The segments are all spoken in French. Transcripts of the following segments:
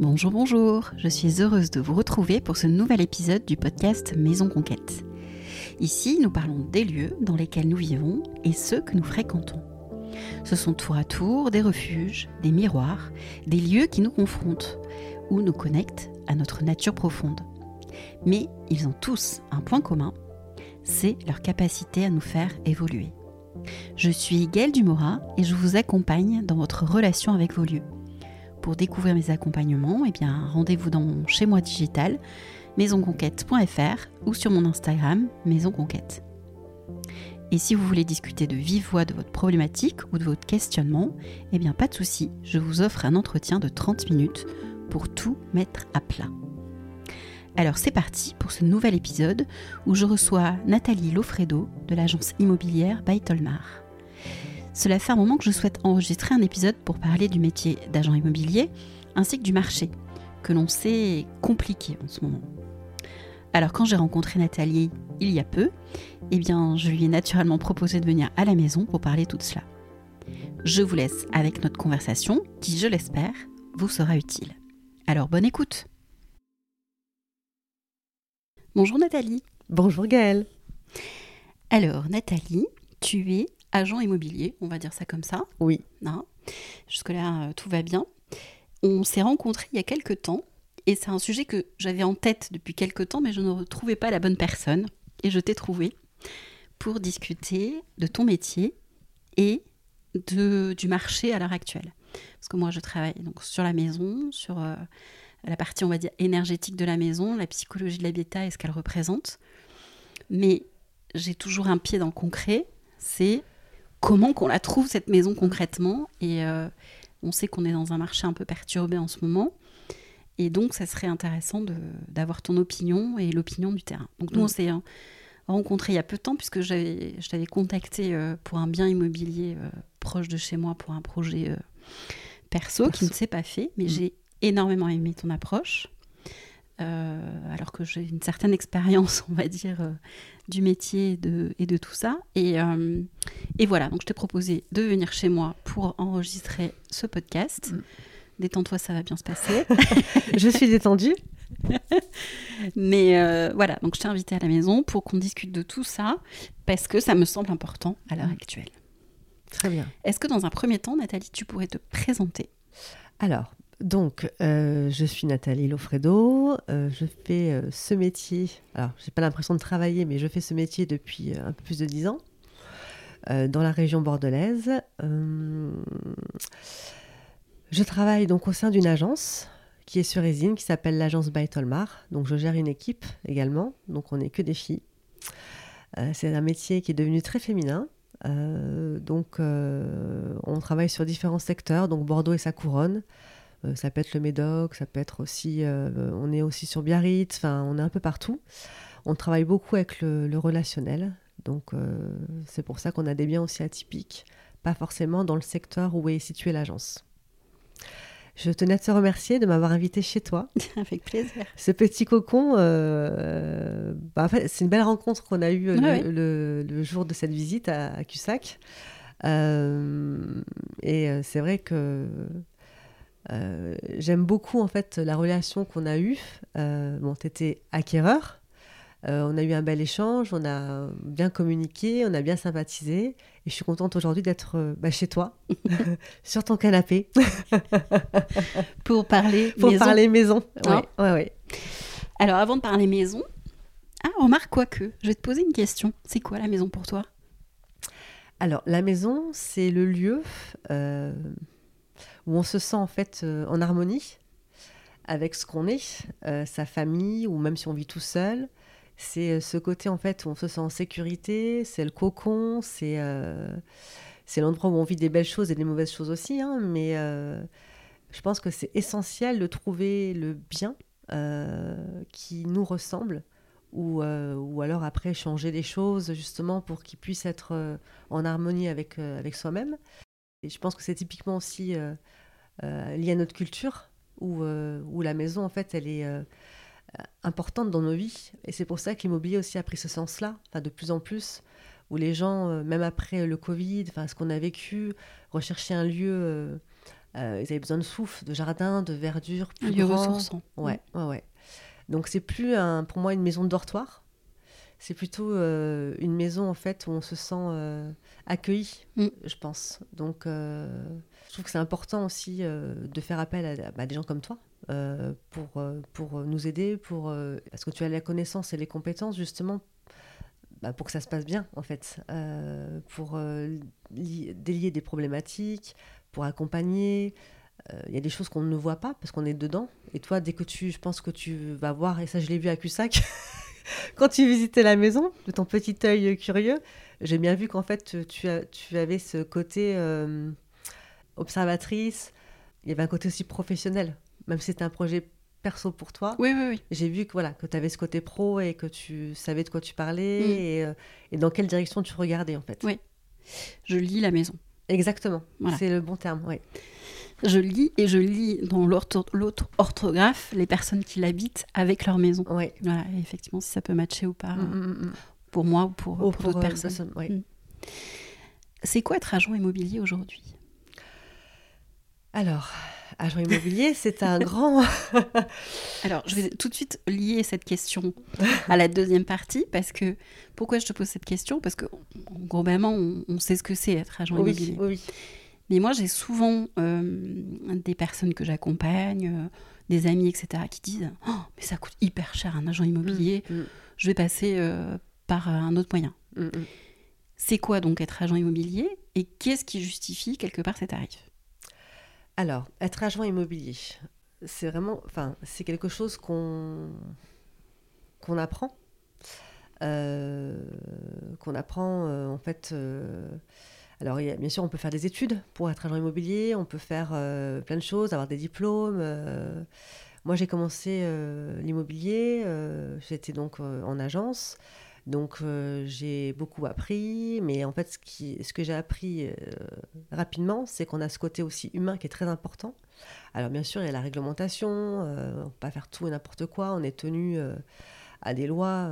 Bonjour, bonjour, je suis heureuse de vous retrouver pour ce nouvel épisode du podcast Maison Conquête. Ici, nous parlons des lieux dans lesquels nous vivons et ceux que nous fréquentons. Ce sont tour à tour des refuges, des miroirs, des lieux qui nous confrontent ou nous connectent à notre nature profonde. Mais ils ont tous un point commun, c'est leur capacité à nous faire évoluer. Je suis Gaëlle Dumora et je vous accompagne dans votre relation avec vos lieux. Pour découvrir mes accompagnements, eh bien, rendez-vous dans mon chez moi digital maisonconquête.fr ou sur mon Instagram Maison Conquête. Et si vous voulez discuter de vive voix de votre problématique ou de votre questionnement, eh bien pas de souci, je vous offre un entretien de 30 minutes pour tout mettre à plat. Alors c'est parti pour ce nouvel épisode où je reçois Nathalie Lofredo de l'agence immobilière by Tolmar. Cela fait un moment que je souhaite enregistrer un épisode pour parler du métier d'agent immobilier ainsi que du marché, que l'on sait compliqué en ce moment. Alors quand j'ai rencontré Nathalie il y a peu, eh bien je lui ai naturellement proposé de venir à la maison pour parler tout cela. Je vous laisse avec notre conversation qui, je l'espère, vous sera utile. Alors bonne écoute Bonjour Nathalie. Bonjour Gaëlle. Alors Nathalie, tu es agent immobilier, on va dire ça comme ça. Oui. Non. Jusque-là, euh, tout va bien. On s'est rencontrés il y a quelques temps et c'est un sujet que j'avais en tête depuis quelques temps, mais je ne retrouvais pas la bonne personne. Et je t'ai trouvé pour discuter de ton métier et de, du marché à l'heure actuelle. Parce que moi, je travaille donc sur la maison, sur euh, la partie, on va dire, énergétique de la maison, la psychologie de l'habitat et ce qu'elle représente. Mais j'ai toujours un pied dans le concret, c'est comment qu'on la trouve, cette maison concrètement. Et euh, on sait qu'on est dans un marché un peu perturbé en ce moment. Et donc, ça serait intéressant d'avoir ton opinion et l'opinion du terrain. Donc, nous, on s'est hein, rencontrés il y a peu de temps, puisque je t'avais contacté euh, pour un bien immobilier euh, proche de chez moi pour un projet perso, qui ne s'est pas fait. Mais j'ai énormément aimé ton approche. Alors que j'ai une certaine expérience, on va dire, du métier de, et de tout ça. Et, euh, et voilà, donc je t'ai proposé de venir chez moi pour enregistrer ce podcast. Mm. Détends-toi, ça va bien se passer. je suis détendue. Mais euh, voilà, donc je t'ai invité à la maison pour qu'on discute de tout ça, parce que ça me semble important à l'heure mm. actuelle. Très bien. Est-ce que dans un premier temps, Nathalie, tu pourrais te présenter? Alors, donc, euh, je suis Nathalie Lofredo. Euh, je fais euh, ce métier. Alors, j'ai pas l'impression de travailler, mais je fais ce métier depuis un peu plus de dix ans dans la région bordelaise. je travaille donc au sein d'une agence qui est sur Résine, qui s'appelle l'agence By Tolmar. Donc, je gère une équipe également. Donc, on n'est que des filles. C'est un métier qui est devenu très féminin. donc, on travaille sur différents secteurs, donc Bordeaux et sa couronne. Euh, ça peut être le Médoc, ça peut être aussi. Euh, on est aussi sur Biarritz, enfin, on est un peu partout. On travaille beaucoup avec le, relationnel, donc euh, c'est pour ça qu'on a des biens aussi atypiques, pas forcément dans le secteur où est située l'agence. Je tenais à te remercier de m'avoir invité chez toi. Avec plaisir. Ce petit cocon, bah, en fait, c'est une belle rencontre qu'on a eue le, jour de cette visite à, à Cussac. et c'est vrai que euh, j'aime beaucoup en fait la relation qu'on a eue. Euh, bon, tu étais acquéreur. Euh, on a eu un bel échange, on a bien communiqué, on a bien sympathisé. Et je suis contente aujourd'hui d'être bah, chez toi, sur ton canapé. Pour parler Pour maison. parler maison. Ouais, ouais, ouais. Alors avant de parler maison, ah, remarque quoi que, je vais te poser une question. C'est quoi la maison pour toi? Alors la maison, c'est le lieu où on se sent en fait euh, en harmonie avec ce qu'on est, euh, sa famille, ou même si on vit tout seul. C'est euh, ce côté en fait où on se sent en sécurité, c'est le cocon, c'est c'est l'endroit où on vit des belles choses et des mauvaises choses aussi. Hein, mais je pense que c'est essentiel de trouver le bien qui nous ressemble ou, ou alors après changer les choses justement pour qu'il puisse être en harmonie avec, avec soi-même. Et je pense que c'est typiquement aussi euh, euh, lié à notre culture, où, euh, où, la maison, en fait, elle est importante dans nos vies. Et c'est pour ça que l'immobilier aussi a pris ce sens-là, enfin, de plus en plus, où les gens, même après le Covid, enfin, ce qu'on a vécu, recherchaient un lieu Euh, ils avaient besoin de souffle, de jardin, de verdure, Un plus lieu grand. ressourçant. Ouais, ouais, ouais. Donc c'est plus un, pour moi une maison de dortoir. C'est plutôt euh, une maison en fait où on se sent euh, accueilli, Mm. je pense. Donc euh, je trouve que c'est important aussi de faire appel à, bah, des gens comme toi pour, pour nous aider, pour parce que tu as la connaissance et les compétences justement bah, pour que ça se passe bien en fait, pour li- délier des problématiques, pour accompagner. Il y a des choses qu'on ne voit pas parce qu'on est dedans. Et toi, dès que tu, je pense que tu vas voir, et ça je l'ai vu à Cussac, quand tu visitais la maison, de ton petit œil curieux, j'ai bien vu qu'en fait tu, as, tu avais ce côté euh, observatrice. Il y avait un côté aussi professionnel, même si c'était un projet perso pour toi. Oui, oui, oui. J'ai vu que voilà que tu avais ce côté pro et que tu savais de quoi tu parlais Mm. et, euh, et dans quelle direction tu regardais en fait. Oui. Je lis la maison. Exactement, Voilà. c'est le bon terme. Oui. Je lis et je lis dans l'autre orthographe les personnes qui l'habitent avec leur maison. Ouais. Voilà, et effectivement, si ça peut matcher ou pas, Mm, mm, mm, pour moi ou pour, pour d'autres personnes. C'est quoi être agent immobilier aujourd'hui? Alors, agent immobilier, c'est un grand. Alors, je vais tout de suite lier cette question à la deuxième partie, parce que pourquoi je te pose cette question? Parce que globalement, on, on sait ce que c'est être agent oui, immobilier. oui, oui. Mais moi, j'ai souvent euh, des personnes que j'accompagne, euh, des amis, etc., qui disent Oh, mais ça coûte hyper cher un agent immobilier, Mm, je vais passer euh, par un autre moyen. mm, mm. C'est quoi donc être agent immobilier et qu'est-ce qui justifie quelque part ces tarifs Alors, être agent immobilier, c'est vraiment, enfin, c'est quelque chose qu'on qu'on apprend, qu'on apprend en fait. Alors, bien sûr, on peut faire des études pour être agent immobilier, on peut faire euh, plein de choses, avoir des diplômes. euh. Moi, j'ai commencé euh, l'immobilier, j'étais donc en agence. Donc j'ai beaucoup appris, mais en fait ce, que j'ai appris rapidement, c'est qu'on a ce côté aussi humain qui est très important. Alors bien sûr, il y a la réglementation, on ne peut pas faire tout et n'importe quoi, on est tenu à des lois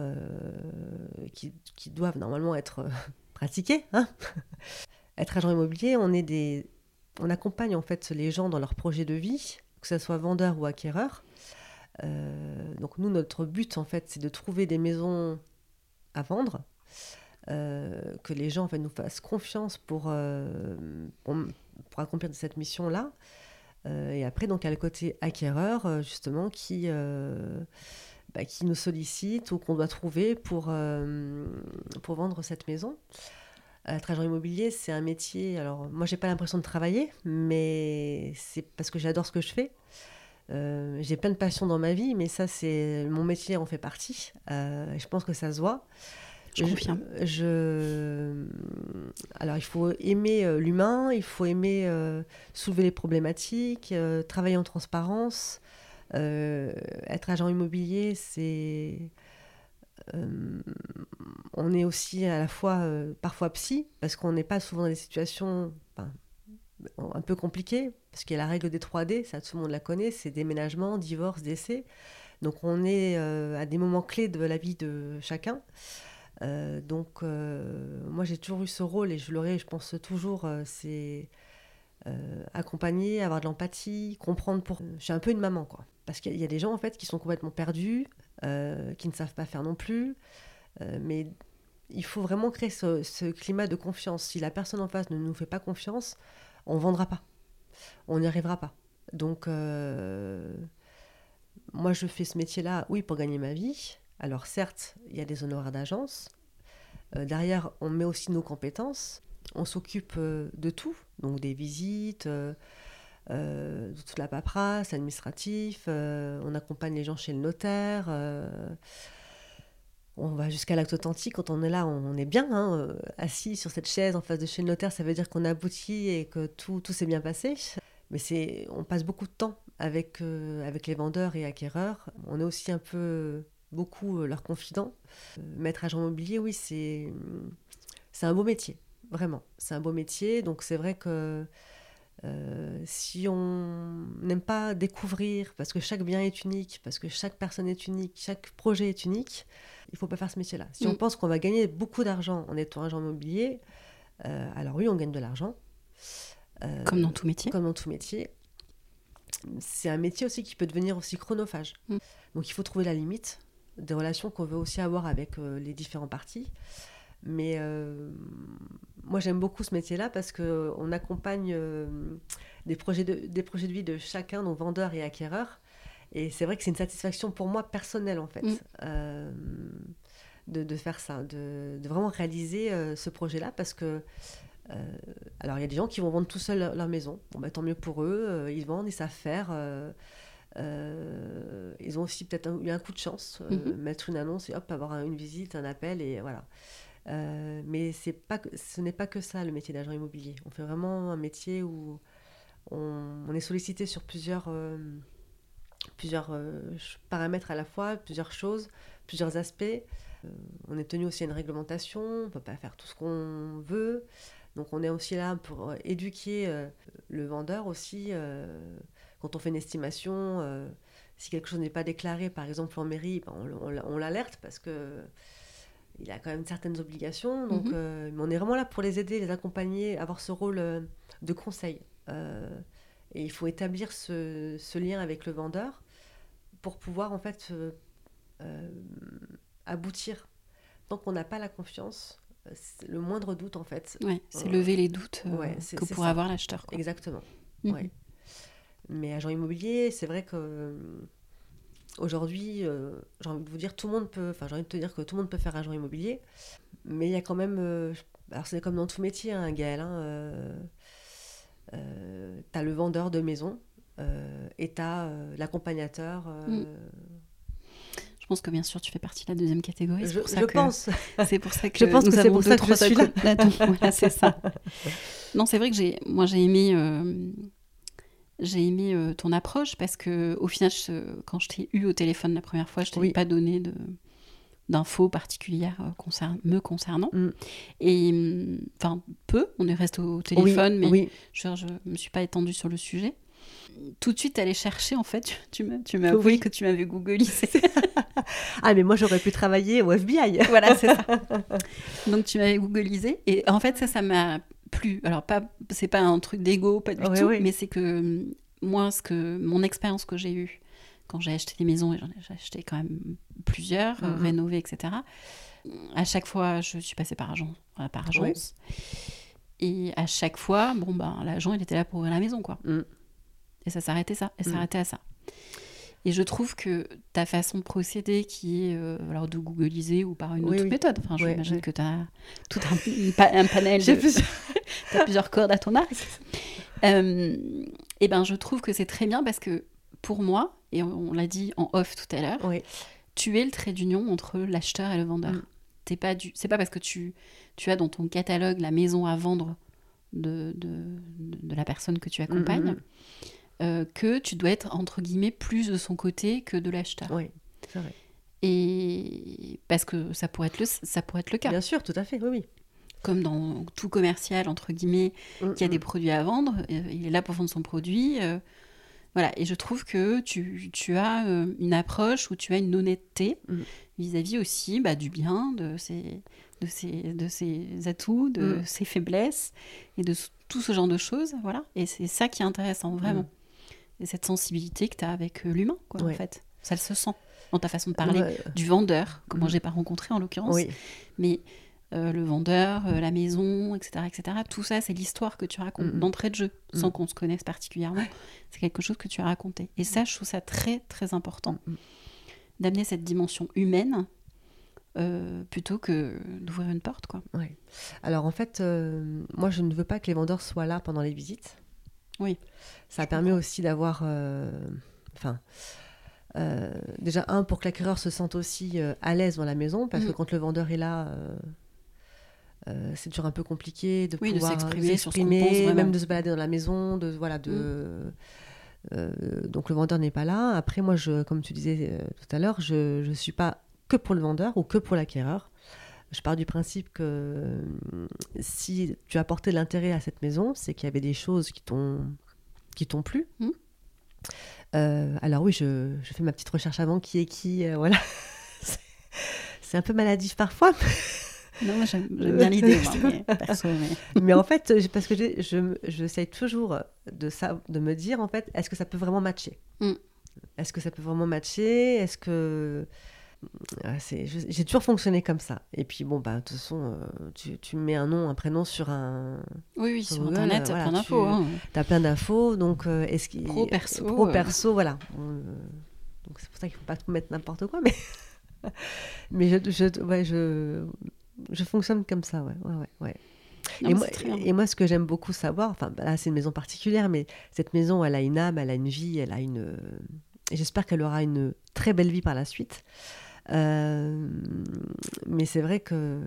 qui, doivent normalement être pratiquées. hein. Être agent immobilier, on, est des, on accompagne en fait les gens dans leur projet de vie, que ce soit vendeur ou acquéreur. Euh, donc nous, notre but en fait, c'est de trouver des maisons à vendre, euh, que les gens en fait, nous fassent confiance pour, euh, pour, accomplir cette mission-là. Euh, et après, donc, il y a le côté acquéreur, justement, qui, bah, qui nous sollicite ou qu'on doit trouver pour, pour vendre cette maison. Être agent immobilier, c'est un métier. Alors, moi, j'ai pas l'impression de travailler, mais c'est parce que j'adore ce que je fais. Euh, j'ai plein de passions dans ma vie, mais ça, c'est mon métier en fait partie. Euh, je pense que ça se voit. Je confirme. je- Alors, il faut aimer euh, l'humain, il faut aimer euh, soulever les problématiques, euh, travailler en transparence. Euh, être agent immobilier, c'est. Euh, on est aussi à la fois euh, parfois psy, parce qu'on n'est pas souvent dans des situations un peu compliquées, parce qu'il y a la règle des 3D, ça tout le monde la connaît, c'est déménagement, divorce, décès. Donc on est euh, à des moments clés de la vie de chacun. Donc moi j'ai toujours eu ce rôle et je l'aurai, je pense toujours, c'est accompagner, avoir de l'empathie, comprendre pour... Je suis un peu une maman quoi. Parce qu'il y a des gens en fait qui sont complètement perdus, euh, qui ne savent pas faire non plus. Euh, mais il faut vraiment créer ce, climat de confiance. Si la personne en face ne nous fait pas confiance, on vendra pas. On n'y arrivera pas. Donc, euh, moi, je fais ce métier-là, oui, pour gagner ma vie. Alors, certes, il y a des honoraires d'agence. Derrière, on met aussi nos compétences. On s'occupe de tout, donc des visites, euh, toute la paperasse, administratif. euh, on accompagne les gens chez le notaire. euh, on va jusqu'à l'acte authentique. Quand on est là, on est bien, hein, euh, assis sur cette chaise en face de chez le notaire. Ça veut dire qu'on a abouti et que tout, tout s'est bien passé. Mais c'est, on passe beaucoup de temps avec, euh, avec les vendeurs et acquéreurs. On est aussi un peu, beaucoup leurs confidents. Maître agent immobilier, oui, c'est, c'est un beau métier, vraiment. C'est un beau métier. Donc c'est vrai que euh, si on n'aime pas découvrir, parce que chaque bien est unique, parce que chaque personne est unique, chaque projet est unique, il faut pas faire ce métier-là. Si on Mm. pense qu'on va gagner beaucoup d'argent en étant agent immobilier, euh, alors oui, on gagne de l'argent, Euh, Comme dans tout métier. Comme dans tout métier. C'est un métier aussi qui peut devenir aussi chronophage. Mm. Donc il faut trouver la limite des relations qu'on veut aussi avoir avec les différents parties. Mais euh, moi j'aime beaucoup ce métier-là parce qu'on accompagne euh, des, projets de, des projets de vie de chacun, donc vendeurs et acquéreurs. Et c'est vrai que c'est une satisfaction pour moi personnelle en fait. Mm. Euh, de, de faire ça, de, de vraiment réaliser euh, ce projet-là parce que euh, alors il y a des gens qui vont vendre tout seuls leur, leur maison. Bon, bah, tant mieux pour eux, euh, ils vendent, ils savent faire. euh, euh, ils ont aussi peut-être eu un coup de chance, euh, Mhm. mettre une annonce et hop, avoir un- une visite, un appel et voilà. Euh, mais c'est pas, ce n'est pas que ça le métier d'agent immobilier. On fait vraiment un métier où on, est sollicité sur plusieurs, euh, plusieurs euh, paramètres à la fois, plusieurs choses, plusieurs aspects. On est tenu aussi à une réglementation, on ne peut pas faire tout ce qu'on veut. Donc on est aussi là pour éduquer le vendeur aussi. quand on fait une estimation, si quelque chose n'est pas déclaré, par exemple en mairie, ben, on l'alerte parce que il a quand même certaines obligations. Donc Mhm. euh, mais on est vraiment là pour les aider, les accompagner, avoir ce rôle euh, de conseil. Euh, et il faut établir ce, ce lien avec le vendeur pour pouvoir en fait aboutir. Tant qu'on n'a pas la confiance, le moindre doute en fait. Ouais, c'est Euh, lever les doutes euh, ouais, que pourrait avoir l'acheteur. Exactement. Mhm. ouais. Mais agent immobilier, c'est vrai que aujourd'hui, euh, j'ai envie de vous dire, tout le monde peut, enfin j'ai envie de te dire que tout le monde peut faire agent immobilier, mais il y a quand même, euh, alors c'est comme dans tout métier, hein, Gaël, hein, euh, euh, t'as le vendeur de maison et t'as l'accompagnateur. Mm. Je pense que bien sûr tu fais partie de la deuxième catégorie. C'est je pour ça je que- pense. C'est pour ça que Je pense nous que c'est pour ça que je suis là. Voilà, c'est ça. Non, c'est vrai que j'ai, moi, j'ai aimé, j'ai aimé euh, ton approche parce que au final, je- quand je t'ai eu au téléphone la première fois, je t'avais Oui. pas donné de d'infos particulières euh, concern- me concernant. Mm. Et hum, enfin, peu. On est resté au téléphone, oui, mais oui. je, je me suis pas étendue sur le sujet. Tout de suite, aller chercher, en fait, tu, tu m'as, tu m'as avoué Oui. que tu m'avais googlisé. Ah mais moi j'aurais pu travailler au FBI. voilà, c'est ça. Donc tu m'avais googlisé et en fait ça, ça m'a plu. Alors pas, c'est pas un truc d'ego, pas du tout, mais c'est que hum, moi, ce que mon expérience que j'ai eue quand j'ai acheté des maisons et j'en ai acheté quand même plusieurs, euh, Mhm. rénovées, etc. À chaque fois, je suis passée par agent, euh, par agence. Et à chaque fois, bon ben l'agent il était là pour ouvrir la maison quoi. Mm. Et ça s'arrêtait ça, et Mm. s'arrêtait à ça. Et je trouve que ta façon de procéder, qui est euh, alors de googliser ou par une Oui, autre oui. méthode, enfin, Ouais, j'imagine ouais. que tu as tout un, une pa- un panel, de, plus- t'as plusieurs cordes à ton arc. Euh, et ben, je trouve que c'est très bien parce que pour moi, et on, on l'a dit en off tout à l'heure, Oui. tu es le trait d'union entre l'acheteur et le vendeur. Mm. T'es pas du, c'est pas parce que tu, tu as dans ton catalogue la maison à vendre de, de, de la personne que tu accompagnes Mm, mm, euh, que tu dois être entre guillemets plus de son côté que de l'acheteur. Oui, c'est vrai. Et parce que ça pourrait être le, ça pourrait être le cas. Bien sûr, tout à fait, oui, oui. Comme dans tout commercial entre guillemets Mm, qui a des mm. produits à vendre, euh, il est là pour vendre son produit. euh, voilà, et je trouve que tu, tu as une approche où tu as une honnêteté Mm. vis-à-vis aussi bah, du bien, de ses, de, ses, de ses atouts, de Mm. ses faiblesses, et de tout ce genre de choses. Voilà. Et c'est ça qui est intéressant, vraiment. Mm. Et cette sensibilité que tu as avec euh, l'humain, quoi, en fait. Ça se sent dans ta façon de parler Ouais, du vendeur, que moi Mm. j'ai pas rencontré en l'occurrence, Oui, mais euh, le vendeur, euh, la maison, etc., etc. Tout ça, c'est l'histoire que tu racontes Mhm. d'entrée de jeu, sans Mhm. qu'on se connaisse particulièrement. C'est quelque chose que tu as raconté. Et ça, je trouve ça très, très important Mm, mm. d'amener cette dimension humaine euh, plutôt que d'ouvrir une porte, quoi. Ouais. Alors en fait, moi je ne veux pas que les vendeurs soient là pendant les visites. Oui. Ça permet comprends. aussi d'avoir, euh, enfin, euh, déjà un pour que l'acquéreur se sente aussi euh, à l'aise dans la maison, parce que Mhm. quand le vendeur est là, euh, c'est toujours un peu compliqué de Oui, pouvoir s'exprimer même de se balader dans la maison, de voilà, de euh, donc le vendeur n'est pas là. Après, moi, je, comme tu disais euh, tout à l'heure, je ne suis pas que pour le vendeur ou que pour l'acquéreur. Je pars du principe que euh, si tu as apporté de l'intérêt à cette maison, c'est qu'il y avait des choses qui t'ont qui t'ont plu. Mhm. Euh, alors oui, je, je fais ma petite recherche avant qui est qui, euh, voilà. C'est- un peu maladif parfois, Non, j'aime bien l'idée, mais, mais... mais... en fait, parce que j'essaye toujours de, ça, de me dire, en fait, est-ce que ça peut vraiment matcher? Mm. Est-ce que ça peut vraiment matcher? Est-ce que j'ai toujours fonctionné comme ça. Et puis bon, bah, de toute façon, euh, tu, tu, mets un nom, un prénom sur un. Oui, oui, sur, Internet, tu as plein d'infos. Hein. Tu as plein d'infos, donc euh, est-ce qu'il. Pro, perso. Pro, euh. perso, voilà. donc c'est pour ça qu'il ne faut pas tout mettre n'importe quoi, mais. mais je, je, ouais, je, je fonctionne comme ça, ouais. ouais, ouais, ouais. et, moi, et, moi, ce que j'aime beaucoup savoir, enfin là c'est une maison particulière, mais cette maison, elle a une âme, elle a une vie, elle a une. J'espère qu'elle aura une très belle vie par la suite. Euh, mais c'est vrai que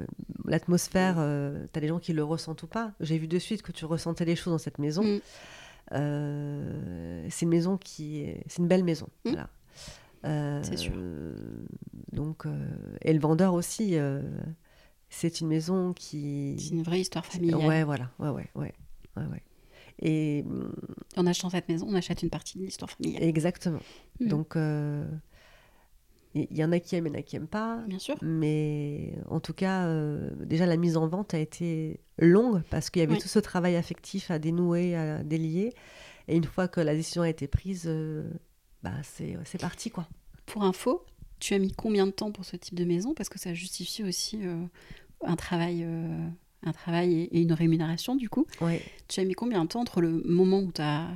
l'atmosphère, euh, tu as des gens qui le ressentent ou pas. J'ai vu de suite que tu ressentais les choses dans cette maison. Mm. Euh, c'est une maison qui est... C'est une belle maison. Mm. Voilà. c'est sûr. Donc, et le vendeur aussi, c'est une maison qui. C'est une vraie histoire familiale. Ouais, voilà. Ouais, ouais, ouais. ouais, ouais. Et en achetant cette maison, on achète une partie de l'histoire familiale. Exactement. Mm. Donc, il y en a qui aiment, il y en a qui n'aiment pas. Bien sûr. Mais en tout cas, euh, déjà, la mise en vente a été longue parce qu'il y avait tout ce travail affectif à dénouer, à délier. Et une fois que la décision a été prise, euh, bah, c'est parti. quoi. Pour info, tu as mis combien de temps pour ce type de maison? Parce que ça justifie aussi euh, un travail. un travail et une rémunération du coup. Tu as mis combien de temps entre le moment où tu as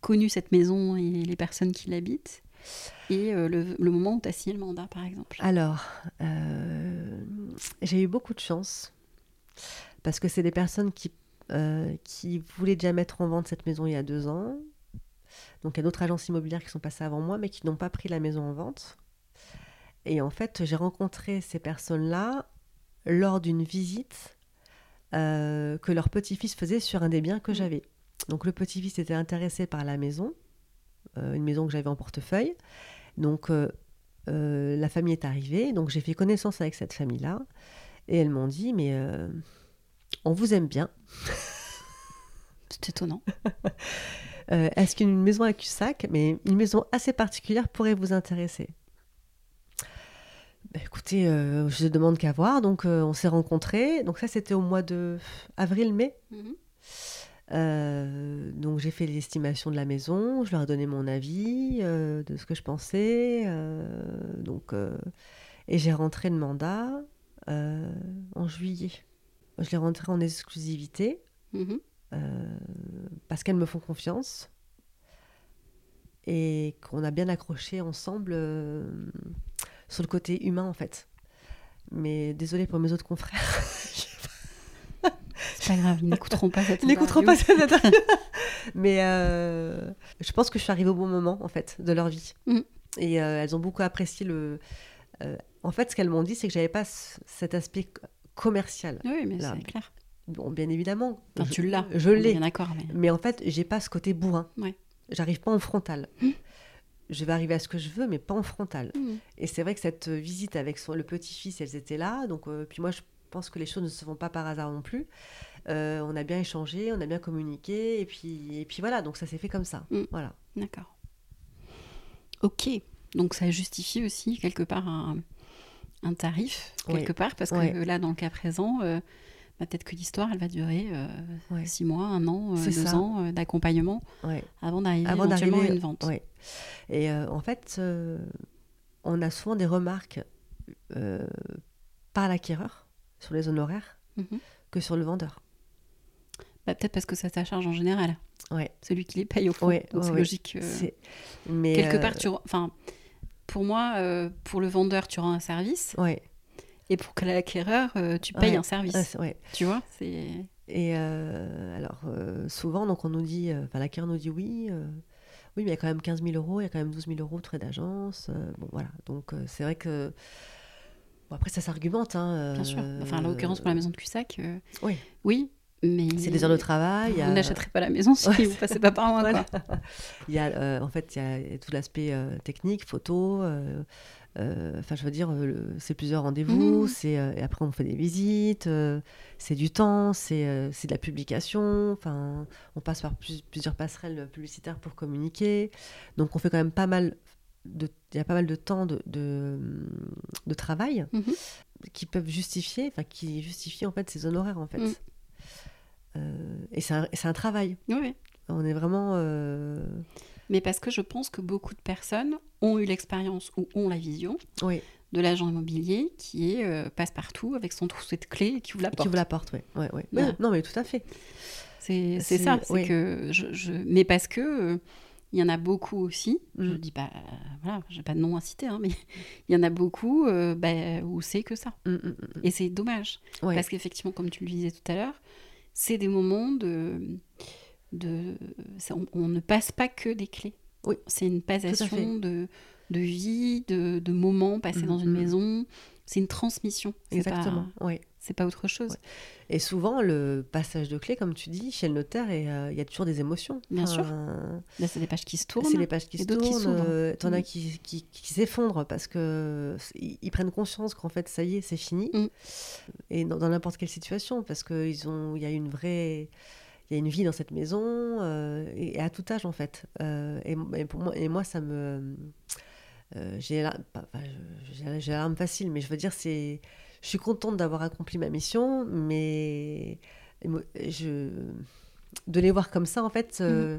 connu cette maison et les personnes qui l'habitent? Et euh, le, moment où tu as signé le mandat, par exemple Alors, euh, j'ai eu beaucoup de chance parce que c'est des personnes qui, euh, qui voulaient déjà mettre en vente cette maison il y a deux ans. Donc, il y a d'autres agences immobilières qui sont passées avant moi, mais qui n'ont pas pris la maison en vente. Et en fait, j'ai rencontré ces personnes-là lors d'une visite que leur petit-fils faisait sur un des biens que mmh. j'avais. Donc, le petit-fils était intéressé par la maison une maison que j'avais en portefeuille. Donc euh, euh, la famille est arrivée, donc j'ai fait connaissance avec cette famille-là, et elles m'ont dit, mais on vous aime bien. C'est étonnant. Est-ce qu'une maison à Cussac, mais une maison assez particulière, pourrait vous intéresser? Bah, Écoutez, je ne demande qu'à voir. Donc, on s'est rencontrés. Donc, ça, c'était au mois de avril-mai. Mhm. Euh, donc j'ai fait l'estimation de la maison, je leur ai donné mon avis euh, de ce que je pensais. Euh, donc, et j'ai rentré le mandat en juillet. Je l'ai rentré en exclusivité mhm. parce qu'elles me font confiance et qu'on a bien accroché ensemble sur le côté humain en fait. Mais désolé pour mes autres confrères. pas grave, ils n'écouteront pas cette Ils n'écouteront pas cette interview. Mais euh, je pense que je suis arrivée au bon moment, en fait, de leur vie. Mm. Et euh, elles ont beaucoup apprécié le. Euh, en fait, ce qu'elles m'ont dit, c'est que j'avais pas cet aspect commercial. Oui, mais c'est clair. Bon, bien évidemment. tu l'as. Je l'ai. d'accord. Mais... en fait, j'ai pas ce côté bourrin. Ouais. J'arrive pas en frontal. Mm. Je vais arriver à ce que je veux, mais pas en frontal. Mm. Et c'est vrai que cette visite avec son, le petit-fils, elles étaient là. Donc, puis moi, je pense que les choses ne se font pas par hasard non plus. Euh, on a bien échangé, on a bien communiqué, et puis, et puis voilà, donc ça s'est fait comme ça. Mm. Voilà. D'accord. Ok, donc ça justifie aussi quelque part un, tarif, quelque part, parce que là, dans le cas présent, euh, bah, peut-être que l'histoire, elle va durer euh, six mois, un an, deux ans d'accompagnement avant d'arriver éventuellement à une vente. Et en fait, on a souvent des remarques par l'acquéreur sur les honoraires mhm. que sur le vendeur. Bah, peut-être parce que ça charge en général. Ouais. Celui qui les paye au fond. c'est logique. Euh, mais quelque part, euh, tu... enfin, pour moi, euh, pour le vendeur, tu rends un service. Ouais. Et pour l'acquéreur, tu payes un service. Ouais. Tu vois. Et alors, souvent, donc on nous dit, enfin, l'acquéreur nous dit oui. oui, mais il y a quand même 15 000 euros, il y a quand même 12 000 euros de frais d'agence. bon, voilà. Donc, c'est vrai que. Bon, après, ça s'argumente. Hein, Bien sûr. Enfin, en l'occurrence, pour la maison de Cussac. oui. Oui, c'est des heures de travail. Vous n'achèterez pas la maison si vous ne passez pas par moi. Il y a, euh, en fait, il y a tout l'aspect euh, technique, photo. Euh, enfin, je veux dire, c'est plusieurs rendez-vous. Mhm. C'est et après, on fait des visites. c'est du temps. C'est de la publication. Enfin, on passe par plusieurs passerelles publicitaires pour communiquer. Donc, on fait quand même pas mal. De, il y a pas mal de temps de, de, travail. Mhm. qui peuvent justifier, enfin qui justifient en fait ces honoraires en fait. Mm. Euh, et c'est un, un travail. Oui, oui. On est vraiment. euh, Mais parce que je pense que beaucoup de personnes ont eu l'expérience ou ont la vision Oui, de l'agent immobilier qui est euh, passe-partout avec son trousseau de clés et qui ouvre la qui porte. ouvre la porte, ouais. ouais, ouais. Non, mais tout à fait. C'est ça, c'est oui. que je, je- Mais parce que il y en a beaucoup aussi, je Mm. dis pas, euh, voilà, j'ai pas de nom à citer, hein, mais il y en a beaucoup euh, bah, où c'est que ça. Mm, mm. Et c'est dommage. Ouais. Parce qu'effectivement, comme tu le disais tout à l'heure, c'est des moments de. de on, on ne passe pas que des clés. Oui, C'est une passation de, de vie, de, de moments passés dans une maison. C'est une transmission. Exactement. Pas, ouais. c'est pas autre chose. Ouais. Et souvent, le passage de clé, comme tu dis, chez le notaire, euh, il y a toujours des émotions. Bien sûr. Là, c'est des pages qui se tournent. C'est les pages qui se tournent. euh, T'en Mm. as qui, qui, qui s'effondrent parce que ils, prennent conscience qu'en fait, ça y est, c'est fini. Mm. Et dans n'importe quelle situation, parce qu'il ont, il y a une vraie, il y a une vie dans cette maison euh, et, et à tout âge en fait. Euh, et, et pour moi, et moi, ça me, euh, j'ai larme facile, mais je veux dire, c'est, je suis contente d'avoir accompli ma mission, mais je, de les voir comme ça en fait. euh,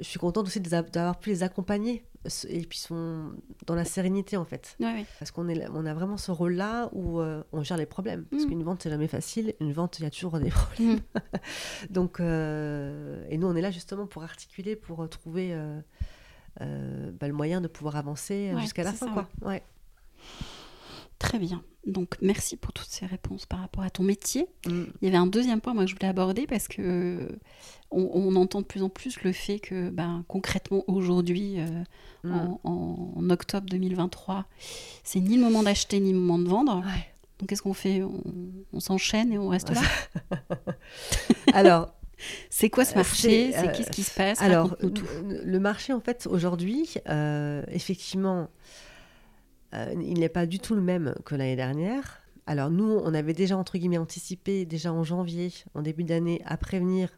je suis contente aussi d'avoir pu les accompagner et puis sont dans la sérénité en fait. Ouais, ouais. Parce qu'on est, on a vraiment ce rôle-là où euh, on gère les problèmes. Parce Mm. qu'une vente, c'est jamais facile. Une vente, il y a toujours des problèmes. Mm. Donc, euh, et nous, on est là justement pour articuler, pour trouver euh, bah, le moyen de pouvoir avancer euh, Ouais, jusqu'à la fin. ça, quoi. Ouais. Très bien. Donc, merci pour toutes ces réponses par rapport à ton métier. Mm. Il y avait un deuxième point moi, que je voulais aborder parce que euh, on, on entend de plus en plus le fait que ben, concrètement aujourd'hui, euh, Mm. en, octobre 2023, c'est ni le moment d'acheter ni le moment de vendre. Donc qu'est-ce qu'on fait? On, on s'enchaîne et on reste là? Alors, C'est quoi ce Euh, marché c'est, euh, qu'est-ce qui se passe Alors, tout. le marché, en fait, aujourd'hui, euh, effectivement, euh, il n'est pas du tout le même que l'année dernière. Alors, nous, on avait déjà, entre guillemets, anticipé, déjà en janvier, en début d'année, à prévenir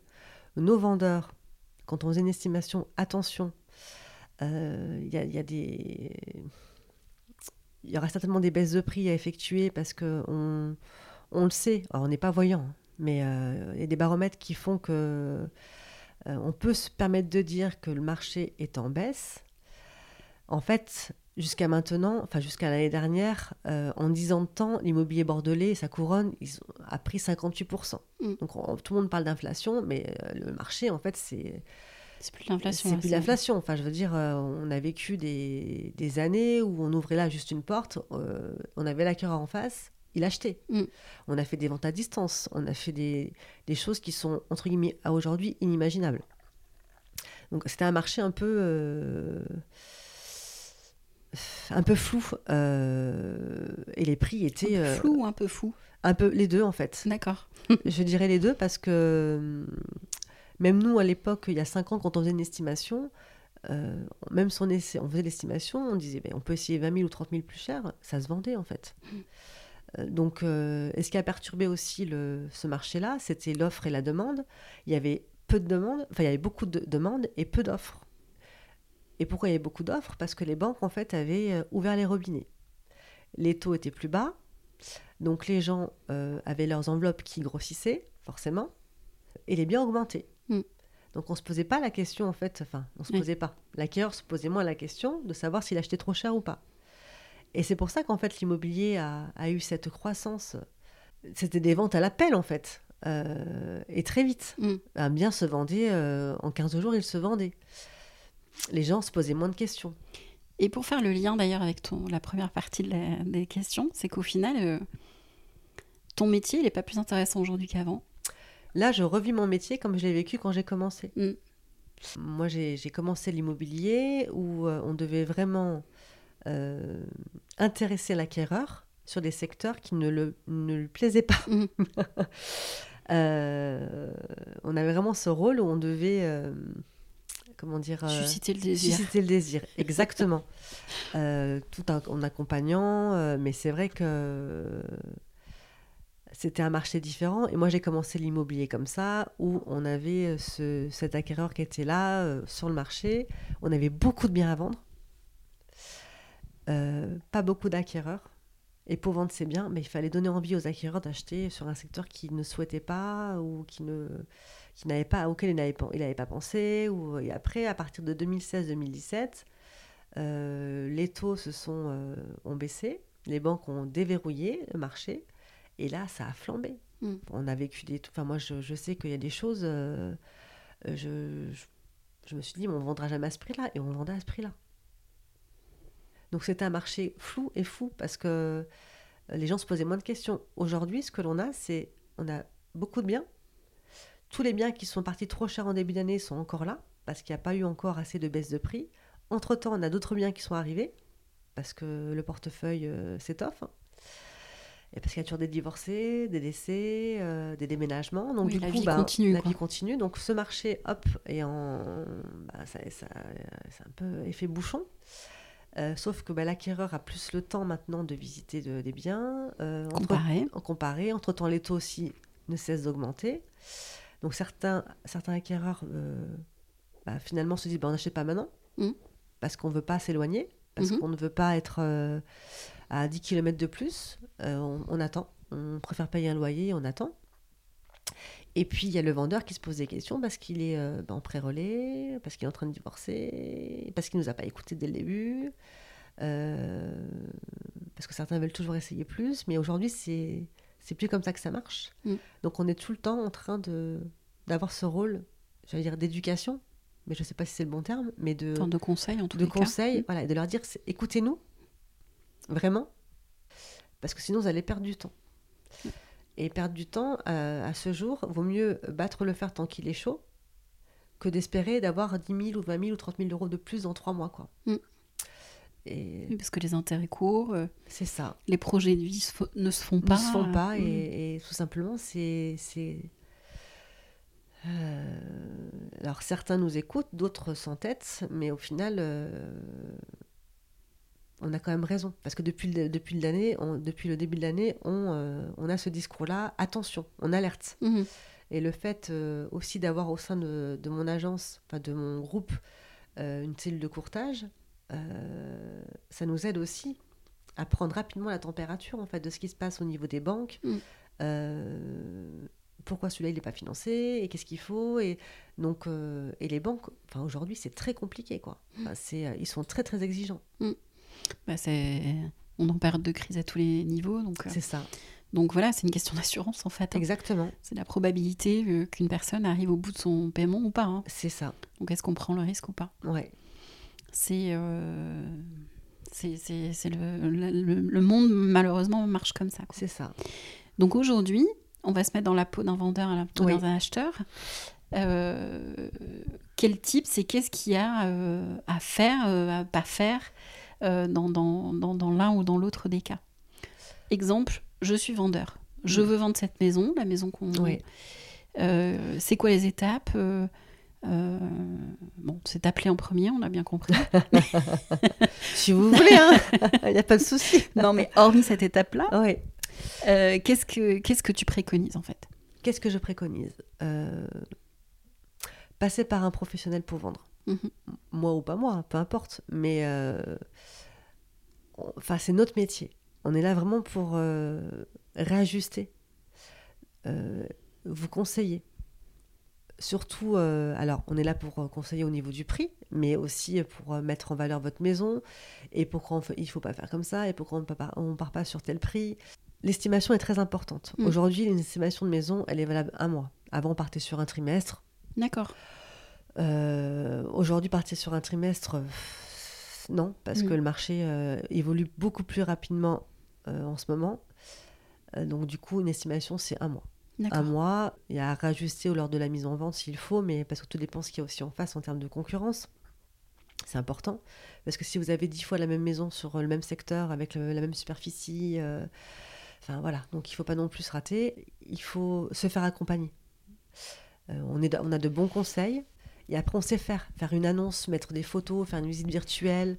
nos vendeurs, quand on faisait une estimation, attention, euh, il y, a, il y a des... Il y aura certainement des baisses de prix à effectuer parce que on, on le sait, Alors, on n'est pas voyant, hein, mais euh, il y a des baromètres qui font que euh, on peut se permettre de dire que le marché est en baisse. En fait, jusqu'à maintenant, enfin jusqu'à l'année dernière, euh, en 10 ans de temps, l'immobilier bordelais et sa couronne ils ont, a pris 58%. Mm. Donc on- tout le monde parle d'inflation, mais euh, le marché, en fait, c'est C'est plus l'inflation. c'est là, plus l'inflation. Enfin, je veux dire, euh, on a vécu des, des années où on ouvrait là juste une porte, on avait l'acquéreur en face, il achetait. Mm. On a fait des ventes à distance, on a fait des, des choses qui sont, entre guillemets, à aujourd'hui, inimaginables. Donc c'était un marché un peu... euh, un peu flou euh, et les prix Un étaient peu euh, flou ou un peu fou? un peu les deux en fait D'accord. je dirais les deux parce que même nous, à l'époque, il y a cinq ans, quand on faisait une estimation, euh, même si on, essa- on faisait l'estimation, on disait ben, on peut essayer 20 000 ou 30 000 plus cher, ça se vendait en fait. Donc, euh, et ce qui a perturbé aussi le, ce marché-là, c'était l'offre et la demande. Il y avait peu de demandes, enfin, il y avait beaucoup de demandes et peu d'offres. Et pourquoi il y avait beaucoup d'offres? Parce que les banques, en fait, avaient euh, ouvert les robinets. Les taux étaient plus bas, donc les gens euh, avaient leurs enveloppes qui grossissaient, forcément, et les biens augmentaient. Mm. Donc on se posait pas la question, en fait, enfin, on se Oui. posait pas. L'acquéreur se posait moins la question de savoir s'il achetait trop cher ou pas. Et c'est pour ça qu'en fait l'immobilier a, a eu cette croissance. C'était des ventes à l'appel, en fait, euh, et très vite. Mm. Un bien se vendait, euh, en 15 jours, il se vendait. Les gens se posaient moins de questions. Et pour faire le lien d'ailleurs avec ton, la première partie de la- des questions, c'est qu'au final, euh, ton métier, il n'est pas plus intéressant aujourd'hui qu'avant. Là, je revis mon métier comme je l'ai vécu quand j'ai commencé. Mm. Moi, j'ai commencé l'immobilier où on devait vraiment euh, intéresser l'acquéreur sur des secteurs qui ne, le, ne lui plaisaient pas. Mm. Euh, on avait vraiment ce rôle où on devait, euh, comment dire, Susciter le désir. susciter le désir. Exactement. Tout en, accompagnant, mais c'est vrai que c'était un marché différent. Et moi, j'ai commencé l'immobilier comme ça, où on avait ce- cet acquéreur qui était là euh, sur le marché. On avait beaucoup de biens à vendre. Euh, pas beaucoup d'acquéreurs. Et pour vendre ses biens, mais il fallait donner envie aux acquéreurs d'acheter sur un secteur qu'ils ne souhaitaient pas ou qui ne, qui n'avait pas, auquel il n'avait pas, il pas pensé. Ou, et après, à partir de 2016-2017, euh, les taux se sont, euh, ont baissé, les banques ont déverrouillé le marché, et là, ça a flambé. Mm. On a vécu des... Enfin, moi, je, je sais qu'il y a des choses... euh, je, je, je me suis dit, on ne vendra jamais à ce prix-là, et on vendait à ce prix-là. Donc c'était un marché flou et fou parce que euh, les gens se posaient moins de questions. Aujourd'hui, ce que l'on a, c'est on a beaucoup de biens. Tous les biens qui sont partis trop cher en début d'année sont encore là parce qu'il n'y a pas eu encore assez de baisse de prix. Entre-temps, on a d'autres biens qui sont arrivés parce que le portefeuille euh, s'étoffe. Et parce qu'il y a toujours des divorcés, des décès, euh, des déménagements. Donc Oui, du la coup, vie bah, continue, La quoi. vie continue. Donc ce marché, hop, est en... bah, ça, ça- c'est un peu effet bouchon. Euh, sauf que bah, l'acquéreur a plus le temps maintenant de visiter de- des biens. euh, entre- Comparé. en comparé. Entre-temps, les taux aussi ne cessent d'augmenter. Donc certains, certains acquéreurs, euh, bah, finalement, se disent bah, on n'achète pas maintenant, Mhm. parce qu'on ne veut pas s'éloigner, parce Mhm. qu'on ne veut pas être euh, à 10 km de plus. On, on attend. On préfère payer un loyer, on attend. Et puis, il y a le vendeur qui se pose des questions parce qu'il est euh, bah, en pré-relais, parce qu'il est en train de divorcer, parce qu'il ne nous a pas écoutés dès le début, euh, parce que certains veulent toujours essayer plus. Mais aujourd'hui, c'est c'est plus comme ça que ça marche. Mm. Donc, on est tout le temps en train de d'avoir ce rôle, j'allais dire d'éducation, mais je ne sais pas si c'est le bon terme, mais de, Enfin, de conseils en tout de cas. conseils, voilà, et de leur dire écoutez-nous, vraiment, parce que sinon vous allez perdre du temps. Et perdre du temps, euh, à ce jour, vaut mieux battre le fer tant qu'il est chaud que d'espérer d'avoir 10 000 ou 20 000 ou 30 000 euros de plus dans trois mois. Quoi. Mm. Et Oui, parce que les intérêts courts, euh, c'est ça. les projets de vie se ne se font Ils pas. ne se font pas euh, et, et tout simplement, c'est. euh, alors certains nous écoutent, d'autres s'entêtent, mais au final, on a quand même raison. Parce que depuis le, depuis l'année, on- depuis le début de l'année, on, euh, on a ce discours-là, attention, on alerte. mhm. Et le fait euh, aussi d'avoir au sein de, de mon agence, enfin de mon groupe, euh, une cellule de courtage, ça nous aide aussi à prendre rapidement la température en fait de ce qui se passe au niveau des banques. Euh, pourquoi celui-là il n'est pas financé et qu'est-ce qu'il faut et donc et les banques, enfin aujourd'hui c'est très compliqué quoi. Enfin, c'est, ils sont très très exigeants. Bah, c'est... On est en période de crise à tous les niveaux. Donc, euh, C'est ça. donc voilà, c'est une question d'assurance en fait. hein. Exactement. C'est la probabilité euh, qu'une personne arrive au bout de son paiement ou pas. hein. C'est ça. Donc est-ce qu'on prend le risque ou pas? Ouais. C'est euh, c'est c'est- c'est le, le, monde malheureusement marche comme ça. quoi. C'est ça. Donc aujourd'hui, on va se mettre dans la peau d'un vendeur et la peau Oui. d'un acheteur. Euh, quel type, c'est qu'est-ce qu'il y a à faire, à pas faire euh, dans, dans, dans, dans l'un ou dans l'autre des cas. Exemple, je suis vendeur. Je veux vendre cette maison, la maison qu'on. Oui. Euh, c'est quoi les étapes Euh, euh, Bon, c'est appelé en premier, on a bien compris. Si vous voulez, hein. il n'y a pas de souci. non, mais hormis cette étape-là, Ouais. qu'est-ce que qu'est-ce que tu préconises en fait? Qu'est-ce que je préconise? Passer par un professionnel pour vendre. Mhm. Moi ou pas moi, peu importe. Mais euh, on- enfin, c'est notre métier. On est là vraiment pour euh, réajuster, euh, vous conseiller. Surtout, euh, alors on est là pour euh, conseiller au niveau du prix, mais aussi pour euh, mettre en valeur votre maison et pourquoi on il ne faut pas faire comme ça et pourquoi on ne part pas sur tel prix. L'estimation est très importante. Mm. Aujourd'hui, une estimation de maison, elle est valable un mois. Avant, on partait sur un trimestre. D'accord. Euh, Aujourd'hui, partir sur un trimestre, non, parce Mm. que le marché euh, évolue beaucoup plus rapidement euh, en ce moment. Donc, du coup, une estimation, c'est un mois. Un mois, il y a à rajuster lors de la mise en vente s'il faut, mais parce que tout dépend ce qu'il y a aussi en face en termes de concurrence. C'est important. Parce que si vous avez dix fois la même maison sur le même secteur, avec le- la même superficie, enfin voilà, donc il ne faut pas non plus rater. Il faut se faire accompagner. Euh, on, est, on a de bons conseils. Et après, on sait faire. Faire une annonce, mettre des photos, faire une visite virtuelle.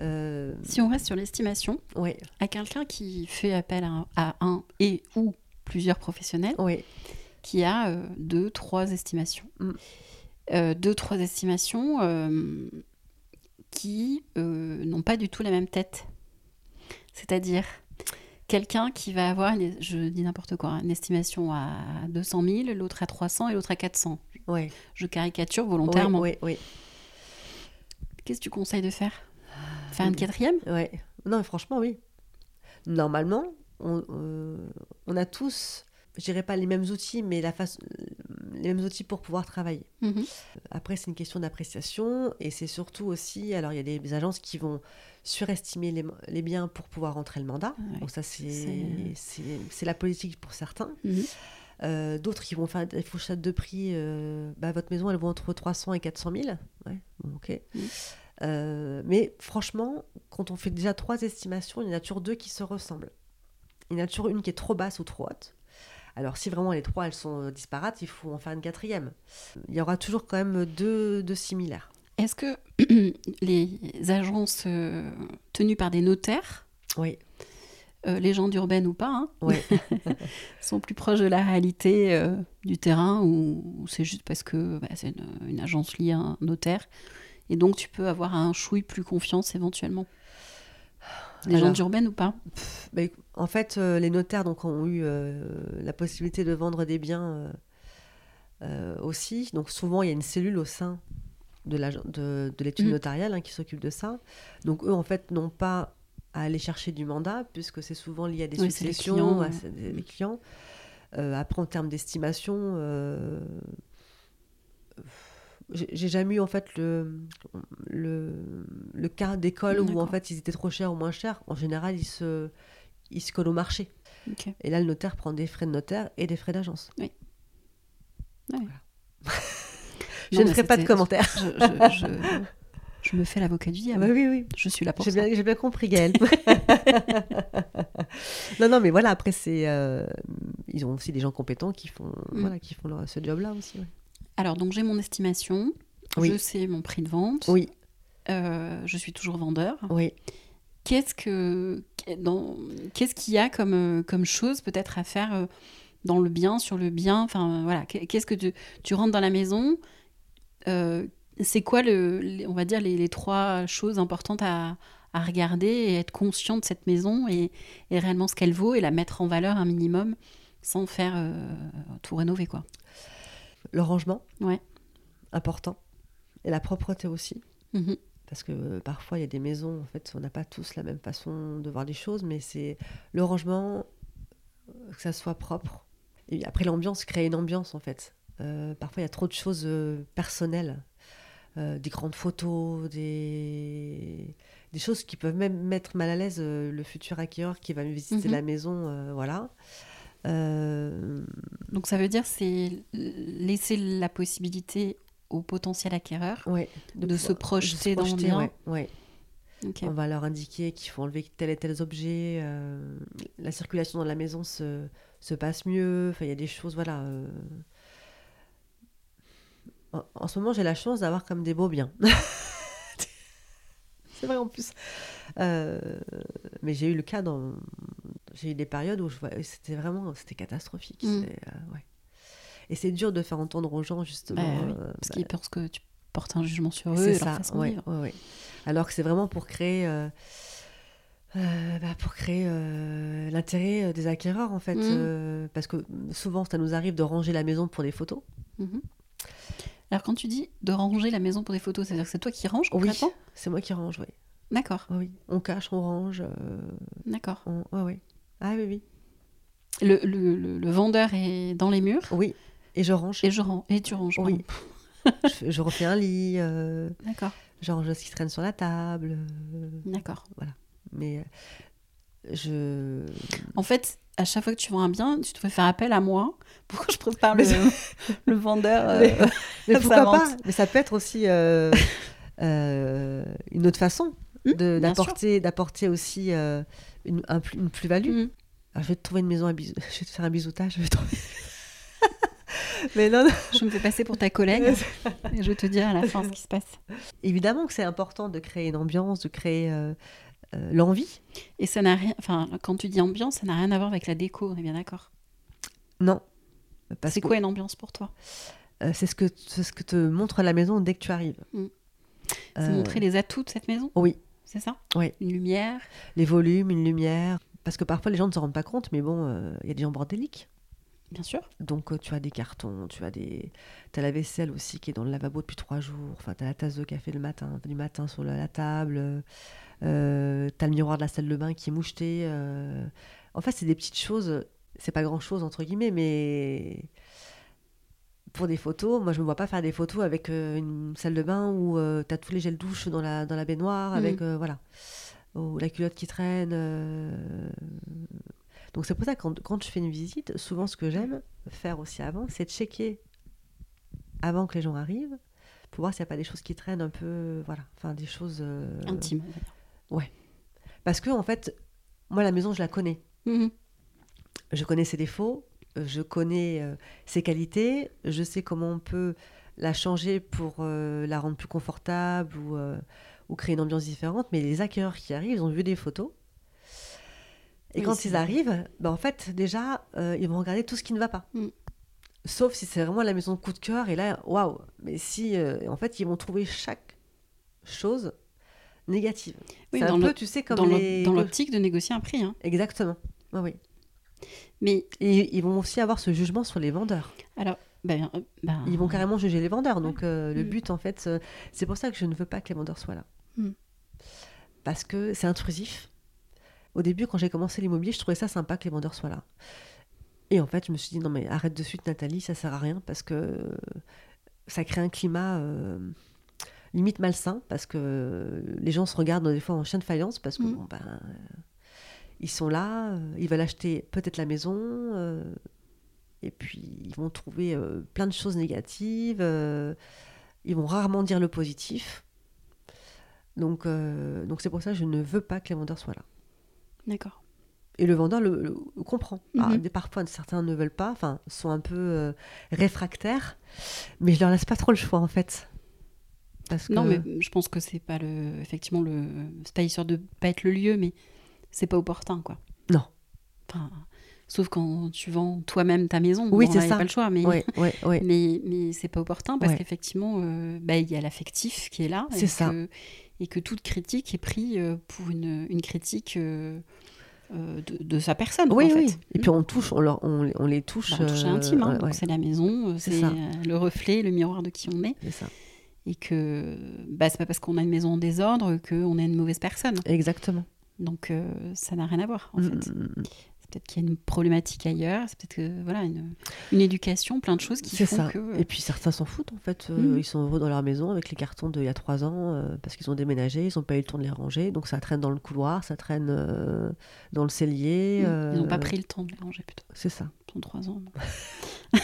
Euh, Si on reste sur l'estimation, ouais, à quelqu'un qui fait appel à un, à un et ou plusieurs professionnels, ouais, qui a euh, deux, trois estimations. Mm. Euh, deux, trois estimations qui n'ont pas du tout la même tête. C'est-à-dire quelqu'un qui va avoir, une- je dis n'importe quoi, une estimation à 200 000, l'autre à 300 et l'autre à 400. Ouais. Je caricature volontairement. Oui, oui, Qu'est-ce que tu conseilles de faire? Faire une quatrième? Oui. Non, mais franchement, oui. Normalement, on, euh, on a tous, je dirais pas les mêmes outils, mais la face, les mêmes outils pour pouvoir travailler. Mhm. Après, c'est une question d'appréciation et c'est surtout aussi, alors il y a des agences qui vont surestimer les, les biens pour pouvoir rentrer le mandat. Ouais. Donc ça, c'est la politique pour certains. Mhm. Euh, D'autres qui vont faire des fourchettes de prix. euh, bah, votre maison, elle vaut entre 300 et 400 000. Ouais, ok. Mhm. Euh, mais franchement, quand on fait déjà trois estimations, il y en a toujours deux qui se ressemblent. Il y en a toujours une qui est trop basse ou trop haute. Alors, si vraiment les trois elles sont disparates, il faut en faire une quatrième. Il y aura toujours quand même deux, deux similaires. Est-ce que les agences euh, tenues par des notaires, Oui, euh, légendes urbaines ou pas, hein, ouais. sont plus proches de la réalité euh, du terrain ou, ou c'est juste parce que bah, c'est une, une agence liée à un notaire? Et donc tu peux avoir un chouille plus confiance éventuellement? Légende Alors, urbaine ou pas bah, en fait, euh, les notaires donc, ont eu euh, la possibilité de vendre des biens euh, aussi. Donc souvent, il y a une cellule au sein de l'ag- de, de l'étude Mhm. notariale hein, qui s'occupe de ça. Donc eux, en fait, n'ont pas à aller chercher du mandat, puisque c'est souvent lié à des Oui, les successions, clients, à des, des clients. Euh, après, en termes d'estimation, euh, j'ai jamais eu en fait le, le, le cas d'école où en fait ils étaient trop chers ou moins chers. En général, ils se, ils se collent au marché. Et là, le notaire prend des frais de notaire et des frais d'agence. Oui. Voilà. Je Non, ne ferai pas de commentaires. Je, je- je- je me fais l'avocat du Ah diable. bah oui, oui. Je suis là pour J'ai ça. bien, j'ai bien compris, Gaëlle. non, non, mais voilà, après, c'est. euh, ils ont aussi des gens compétents qui font, Mm. voilà, qui font leur- ce job-là aussi. ouais. Alors donc j'ai mon estimation, Oui. je sais mon prix de vente, Oui, euh, je suis toujours vendeur. oui. Qu'est-ce que qu'est-ce qu'il y a comme euh, comme chose peut-être à faire euh, dans le bien, sur le bien, enfin voilà, qu'est- qu'est-ce que tu, tu rentres dans la maison, euh, c'est quoi le, les- on va dire les, les trois choses importantes à, à regarder et être conscient de cette maison et, et réellement ce qu'elle vaut et la mettre en valeur un minimum sans faire euh, tout rénover quoi? Le rangement. Ouais. Important. Et la propreté aussi. Mhm. Parce que euh, parfois, il y a des maisons, en fait, on n'a pas tous la même façon de voir les choses, mais c'est le rangement, euh, que ça soit propre. Et après, l'ambiance, créer une ambiance, en fait. Euh, parfois, il y a trop de choses euh, personnelles. Euh, des grandes photos, des... des choses qui peuvent même mettre mal à l'aise le futur acquéreur qui va visiter Mhm. la maison. voilà. Euh, Donc ça veut dire c'est laisser la possibilité au potentiel acquéreur ouais, De se projeter dans le bien. ouais, ouais. Ok. On va leur indiquer qu'il faut enlever tel et tel objet. euh, la circulation dans la maison se, se passe mieux. Enfin, il y a des choses, voilà. euh. En, en ce moment, j'ai la chance d'avoir comme des beaux biens. C'est vrai en plus. Euh, mais j'ai eu le cas dans. J'ai eu des périodes où c'était vraiment, c'était catastrophique. Mm. C'est, euh, ouais. Et c'est dur de faire entendre aux gens justement. Bah oui, euh, Parce bah, qu'ils pensent que tu portes un jugement sur eux c'est ça, ouais, ouais. Alors que c'est vraiment pour créer, euh, bah, pour créer euh, l'intérêt des acquéreurs en fait, euh, parce que souvent ça nous arrive de ranger la maison pour des photos. Mhm. Alors quand tu dis de ranger la maison pour des photos, c'est-à-dire que c'est toi qui ranges Oui, c'est moi qui range, oui. D'accord, oui. On cache, on range, d'accord. on... ouais, ouais. Ah oui, oui. Le, le- le- le vendeur est dans les murs Oui. Et je range. et je range. Et tu ranges. Oui. je, fais- je refais un lit, euh, D'accord, je range ce qui traîne sur la table, euh, d'accord. mais euh, je. En fait, à chaque fois que tu vends un bien, tu devrais faire appel à moi pour que je prépare le, le vendeur. Mais- Mais Ça pourquoi pas Mais ça peut être aussi une autre façon Hmm, d'apporter d'apporter aussi une, un une plus-value. Alors, je vais te trouver une maison à bisou... Je vais te faire un bisoutage. Je vais trouver... Mais non, non. Je me fais passer pour ta collègue et je te dis à la fin ce qui se passe. évidemment que c'est important de créer une ambiance, de créer euh, euh, l'envie. Et ça n'a rien. Enfin, quand tu dis ambiance, ça n'a rien à voir avec la déco, on est bien d'accord? Non. C'est que quoi une ambiance pour toi? Euh, c'est ce que ce que te montre la maison dès que tu arrives. Mm. C'est montrer les atouts de cette maison? Oui, C'est ça? Oui. Une lumière? Les volumes, une lumière. Parce que parfois les gens ne se rendent pas compte, mais bon, euh, il y a des gens bordéliques. Bien sûr. Donc euh, tu as des cartons, tu as des, as la vaisselle aussi qui est dans le lavabo depuis trois jours. Enfin, tu as la tasse de café le matin, du matin sur la, la table. Euh, tu as le miroir de la salle de bain qui est moucheté. euh. En fait, c'est des petites choses. C'est pas grand chose entre guillemets, mais pour des photos, moi je me vois pas faire des photos avec euh, une salle de bain où tu as tous les gels douche dans la, dans la baignoire, avec euh, voilà, ou la culotte qui traîne. euh. Donc c'est pour ça que quand, quand je fais une visite, souvent ce que j'aime faire aussi avant, c'est de checker avant que les gens arrivent pour voir s'il n'y a pas des choses qui traînent un peu, voilà, enfin des choses euh, Intime. on va dire. Parce que en fait, moi la maison je la connais, Mhm. je connais ses défauts, euh, je connais euh, ses qualités, je sais comment on peut la changer pour euh, la rendre plus confortable ou, euh, ou créer une ambiance différente. Mais les accueilleurs qui arrivent, ils ont vu des photos. Et Oui, quand ils vrai. arrivent, ben en fait, déjà, euh, ils vont regarder tout ce qui ne va pas. Mm. Sauf si c'est vraiment la maison de coup de cœur. Et là, waouh Mais si, euh, en fait, ils vont trouver chaque chose négative. Oui, dans un peu, tu sais, comme Dans les... l'optique de négocier un prix. hein. Exactement. Oui, oui. Mais ils vont aussi avoir ce jugement sur les vendeurs. alors, ben, euh, ben, Ils vont carrément juger les vendeurs. Donc euh, le Mm. but, en fait, euh, c'est pour ça que je ne veux pas que les vendeurs soient là. Mm. Parce que c'est intrusif. Au début, quand j'ai commencé l'immobilier, je trouvais ça sympa que les vendeurs soient là. Et en fait, je me suis dit, non mais arrête de suite Nathalie, ça sert à rien parce que ça crée un climat euh, limite malsain parce que les gens se regardent des fois en chien de faïence parce que Mm. bon, ben, ils sont là, euh, ils veulent acheter peut-être la maison, euh, et puis ils vont trouver euh, plein de choses négatives, ils vont rarement dire le positif. Donc donc c'est pour ça que je ne veux pas que les vendeurs soient là. D'accord. Et le vendeur le, le- le comprend. Ah, Mhm. des- parfois, certains ne veulent pas, enfin, sont un peu réfractaires, mais je leur laisse pas trop le choix en fait. Parce que... Non, mais je pense que c'est pas le. Effectivement, le. C'est pas histoire de pas être le lieu, mais c'est pas opportun, quoi. Non. Enfin, sauf quand tu vends toi-même ta maison. Oui, Bon, c'est ça. pas le choix, mais. Ouais, ouais, ouais. Mais, mais c'est pas opportun parce qu'effectivement, euh, bah, il y a l'affectif qui est là. C'est ça. Que, et que toute critique est prise euh, pour une, une critique euh, de, de sa personne. Oui, en oui. fait. Et puis on touche, on, leur- on, on les touche. Bah, on touche l'intime, hein, donc c'est la maison, C'est le reflet, le miroir de qui on est, c'est ça. et que bah, c'est pas parce qu'on a une maison en désordre qu'on est une mauvaise personne. Exactement. Donc euh, ça n'a rien à voir en Mm, fait. mm, mm. C'est peut-être qu'il y a une problématique ailleurs, c'est peut-être que voilà une, une éducation, plein de choses qui font ça. que Et puis certains s'en foutent en fait. Euh. Ils sont heureux dans leur maison avec les cartons d'il y a trois ans euh, parce qu'ils ont déménagé, ils n'ont pas eu le temps de les ranger. Donc ça traîne dans le couloir, ça traîne euh, dans le cellier. Ils n'ont pas euh, pris le temps de les ranger plutôt. C'est ça. Ils ont trois ans.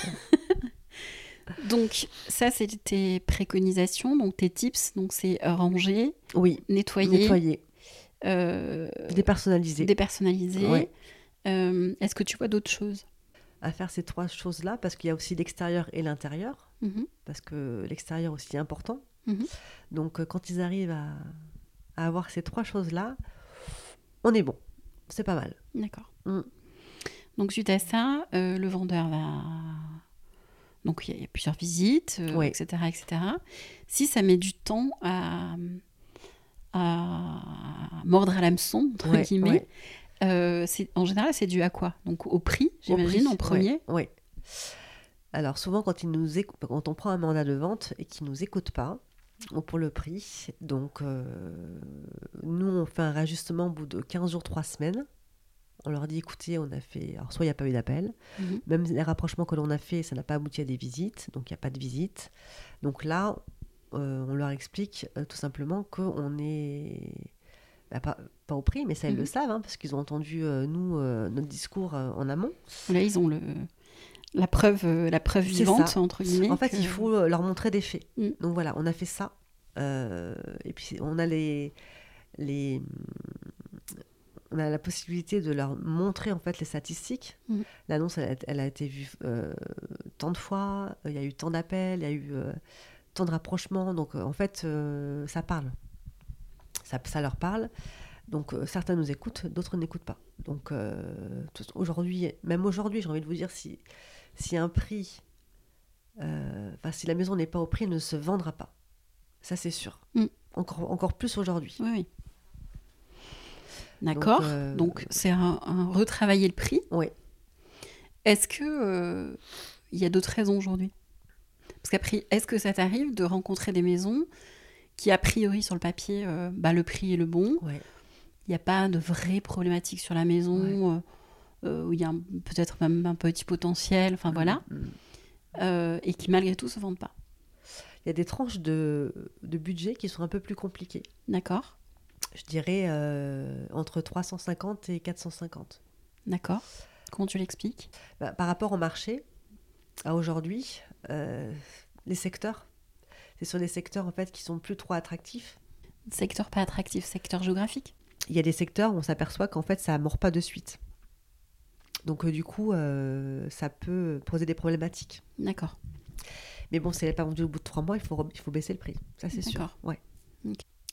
donc ça c'est tes préconisations, donc tes tips, donc c'est ranger, Oui. nettoyer, Nettoyer, euh, dépersonnaliser. dépersonnaliser. Ouais. Euh, Est-ce que tu vois d'autres choses? À faire ces trois choses-là parce qu'il y a aussi l'extérieur et l'intérieur. Mhm. Parce que l'extérieur aussi est important. Mhm. Donc euh, quand ils arrivent à, à avoir ces trois choses-là, on est bon. C'est pas mal. D'accord. Mm. Donc suite à ça, euh, le vendeur va... Donc il y, a- il y a plusieurs visites, euh, Ouais. etc., etc. Si ça met du temps à, à mordre à l'hameçon, entre Ouais, guillemets, ouais. euh, c'est- en général c'est dû à quoi? Donc au prix, j'imagine, en premier? Oui. Alors souvent quand, ils nous écou- quand on prend un mandat de vente et qu'ils nous écoutent pas ou pour le prix, donc euh, nous on fait un réajustement au bout de 15 jours, 3 semaines. On leur dit écoutez, on a fait. Alors soit il n'y a pas eu d'appel, Mhm. même les rapprochements que l'on a fait, ça n'a pas abouti à des visites, donc il n'y a pas de visite. Donc là, euh, on leur explique euh, tout simplement qu'on est. bah, pas, pas au prix, mais ça ils Mhm. le savent, hein, parce qu'ils ont entendu euh, nous notre discours en amont. Là, ils ont le, la preuve, la preuve vivante, ça. entre guillemets. En fait, que- il faut leur montrer des faits. Mm. Donc voilà, on a fait ça. Euh, et puis on a les, les, on a la possibilité de leur montrer en fait les statistiques. Mm. L'annonce, elle, a- elle a été vue euh, tant de fois. Il y a eu tant d'appels, il y a eu euh, tant de rapprochements. Donc euh, en fait, euh, ça parle. Ça, ça leur parle. Donc euh, certains nous écoutent, d'autres n'écoutent pas. Donc euh, aujourd'hui, même aujourd'hui, j'ai envie de vous dire si si un prix euh, enfin, si la maison n'est pas au prix, elle ne se vendra pas. Ça, c'est sûr. Mm. Encore, encore plus aujourd'hui. Oui, oui. D'accord. Donc, c'est un, un retravailler le prix. Oui. Est-ce que il y a d'autres raisons aujourd'hui? Parce qu'après, est-ce que ça t'arrive de rencontrer des maisons qui, a priori, sur le papier, euh, bah, le prix est le bon, Ouais. il n'y a pas de vraies problématiques sur la maison, euh, euh, où il y a peut-être même un petit potentiel, enfin voilà, Mm. euh, et qui malgré tout se vendent pas. Il y a des tranches de, de budget qui sont un peu plus compliquées. D'accord Je dirais entre 350 et 450. D'accord. Comment tu l'expliques? Bah, par rapport au marché, à aujourd'hui, les secteurs, c'est sur des secteurs en fait qui sont plus trop attractifs. Secteur pas attractif, secteur géographique Il y a des secteurs où on s'aperçoit qu'en fait ça mord pas de suite. Donc euh, du coup, euh, ça peut poser des problématiques. D'accord. Mais bon, si elle n'est pas vendue au bout de trois mois, il faut, re- il faut baisser le prix. Ça, c'est sûr. Ouais.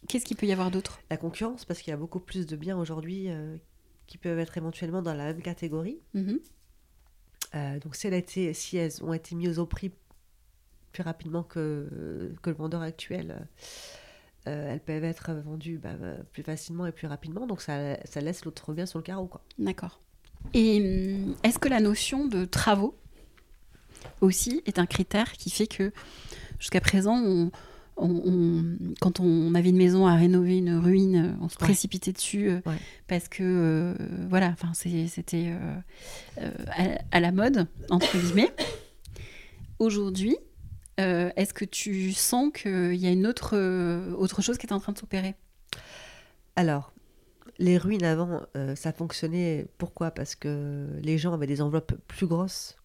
Qu'est-ce qu'il peut y avoir d'autre? La concurrence, parce qu'il y a beaucoup plus de biens aujourd'hui euh, qui peuvent être éventuellement dans la même catégorie. Mhm. Euh, donc si, elles ont été mises au prix plus rapidement que, le vendeur actuel, euh, elles peuvent être vendues bah, plus facilement et plus rapidement. Donc ça, laisse l'autre bien sur le carreau. D'accord. Et hum, est-ce que la notion de travaux aussi est un critère qui fait que jusqu'à présent, on, on- on- quand on avait une maison à rénover, une ruine, on se Ouais. précipitait dessus euh, Ouais. parce que euh, voilà, enfin c'était euh, à, à la mode entre guillemets. Aujourd'hui, est-ce que tu sens qu'il y a une autre autre chose qui est en train de s'opérer? Alors, les ruines avant, euh, ça fonctionnait. Pourquoi? Parce que les gens avaient des enveloppes plus grosses,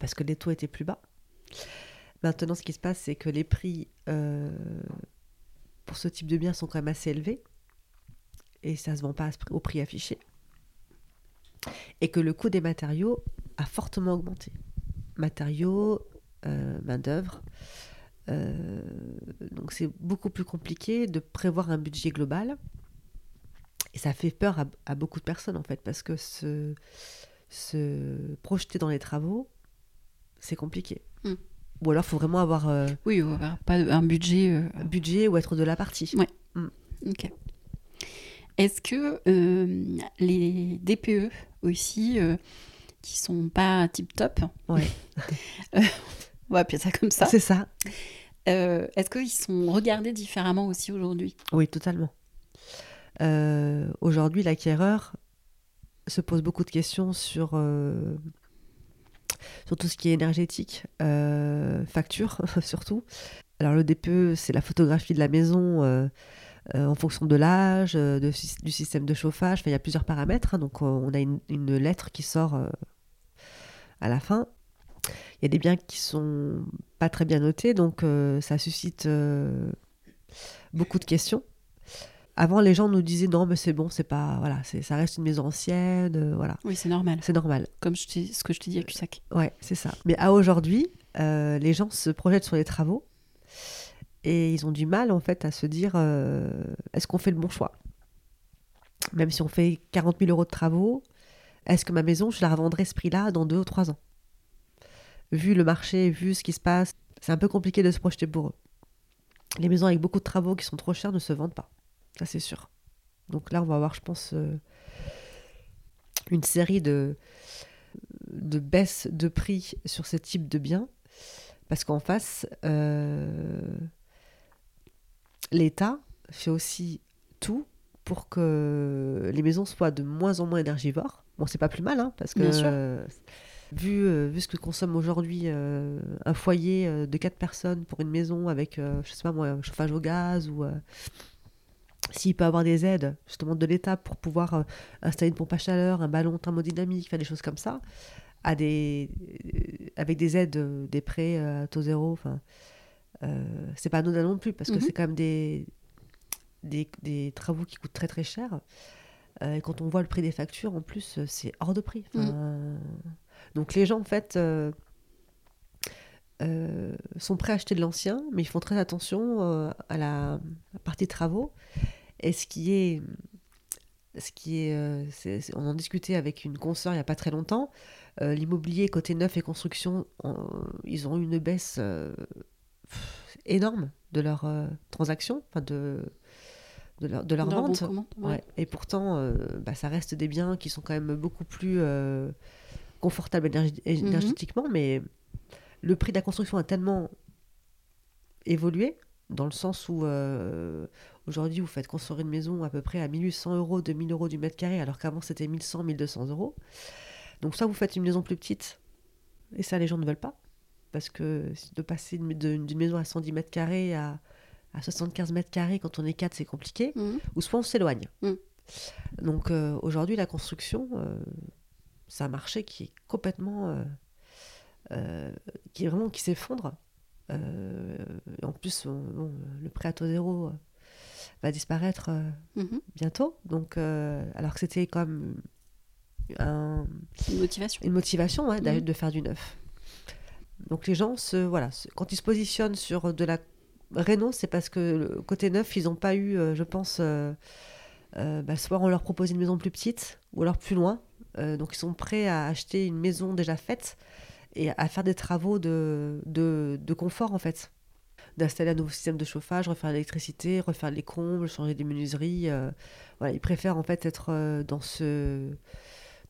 parce que les taux étaient plus bas. Maintenant, ce qui se passe, c'est que les prix euh, pour ce type de biens sont quand même assez élevés, et ça ne se vend pas au prix affiché. Et que le coût des matériaux a fortement augmenté. Matériaux, euh, main-d'œuvre. Euh, donc c'est beaucoup plus compliqué de prévoir un budget global. Et ça fait peur à, beaucoup de personnes en fait, parce que se, se projeter dans les travaux, c'est compliqué. Mm. Ou alors il faut vraiment avoir euh, Oui, va pas un budget. euh, un budget ou être de la partie. Ok. Est-ce que euh, les DPE aussi, qui sont pas tip top, Ouais. on va appeler ça comme ça, C'est ça. est-ce qu'ils sont regardés différemment aussi aujourd'hui? Oui, totalement. Aujourd'hui, l'acquéreur se pose beaucoup de questions sur, sur tout ce qui est énergétique, euh, facture surtout. Alors le DPE, c'est la photographie de la maison euh, euh, en fonction de l'âge, du système de chauffage. Il y a plusieurs paramètres. hein. donc on a une, une lettre qui sort à la fin. Il y a des biens qui sont pas très bien notés, donc ça suscite beaucoup de questions. Avant, les gens nous disaient non, mais c'est bon, c'est pas voilà, c'est ça reste une maison ancienne, euh, voilà, Oui, c'est normal. c'est normal. Comme je ce que je t'ai dit à Cusac. Ouais, c'est ça. Mais à aujourd'hui, euh, les gens se projettent sur les travaux et ils ont du mal en fait à se dire euh, est-ce qu'on fait le bon choix? Même si on fait 40 000 euros de travaux, est-ce que ma maison, je la revendrai ce prix-là dans deux ou trois ans? Vu le marché, vu ce qui se passe, c'est un peu compliqué de se projeter pour eux. Les maisons avec beaucoup de travaux qui sont trop chères ne se vendent pas, ça c'est sûr. Donc là, on va avoir, je pense, euh, une série de, de baisse de prix sur ce type de biens. Parce qu'en face, euh, l'État fait aussi tout pour que les maisons soient de moins en moins énergivores. Bon, c'est pas plus mal, hein, parce que euh, vu, euh, vu ce que consomme aujourd'hui euh, un foyer de 4 personnes pour une maison avec, je sais pas moi, un chauffage au gaz ou... s'il peut avoir des aides justement de l'État pour pouvoir euh, installer une pompe à chaleur, un ballon thermodynamique, faire des choses comme ça, à des, euh, avec des aides, euh, des prêts à taux zéro, enfin, c'est pas anodin non plus parce que Mhm. c'est quand même des, des, des travaux qui coûtent très très cher. Et quand on voit le prix des factures, en plus, c'est hors de prix. Enfin, Donc les gens, en fait, euh, sont prêts à acheter de l'ancien, mais ils font très attention euh, à la partie travaux. Et ce qui est, ce qui est, euh, c'est- c'est- on en discutait avec une consoeur il n'y a pas très longtemps. L'immobilier côté neuf et construction, ils ont eu une baisse énorme de leurs transactions, enfin de, de leur, de leur bon vente. commande, ouais. Ouais. Et pourtant, bah, ça reste des biens qui sont quand même beaucoup plus confortables Mhm. énergétiquement, mais le prix de la construction a tellement évolué, dans le sens où euh, aujourd'hui, vous faites construire une maison à peu près à 1800 euros, 2000 euros du mètre carré, alors qu'avant c'était 1100, 1200 euros. Donc, soit vous faites une maison plus petite, et ça, les gens ne veulent pas, parce que de passer d'une maison à 110 mètres carrés à, à 75 mètres carrés quand on est 4, c'est compliqué Mhm. ou soit on s'éloigne. Mm. Donc euh, aujourd'hui, la construction, euh, c'est un marché qui est complètement, qui est vraiment qui s'effondre. Euh, en plus, on- bon, le prêt à taux zéro euh, va disparaître euh, Mhm. bientôt. Donc, euh, alors que c'était un- Une motivation. une motivation ouais, Mhm. de faire du neuf. Donc les gens, se, voilà, se- quand ils se positionnent sur de la réno, c'est parce que le côté neuf, ils n'ont pas eu, euh, je pense, euh, euh, bah, soit on leur propose une maison plus petite, ou alors plus loin. Euh, donc ils sont prêts à acheter une maison déjà faite et à faire des travaux de, de, de confort en fait. D'installer un nouveau système de chauffage, refaire l'électricité, refaire les combles, changer des menuiseries. euh, voilà, ils préfèrent en fait être euh, dans ce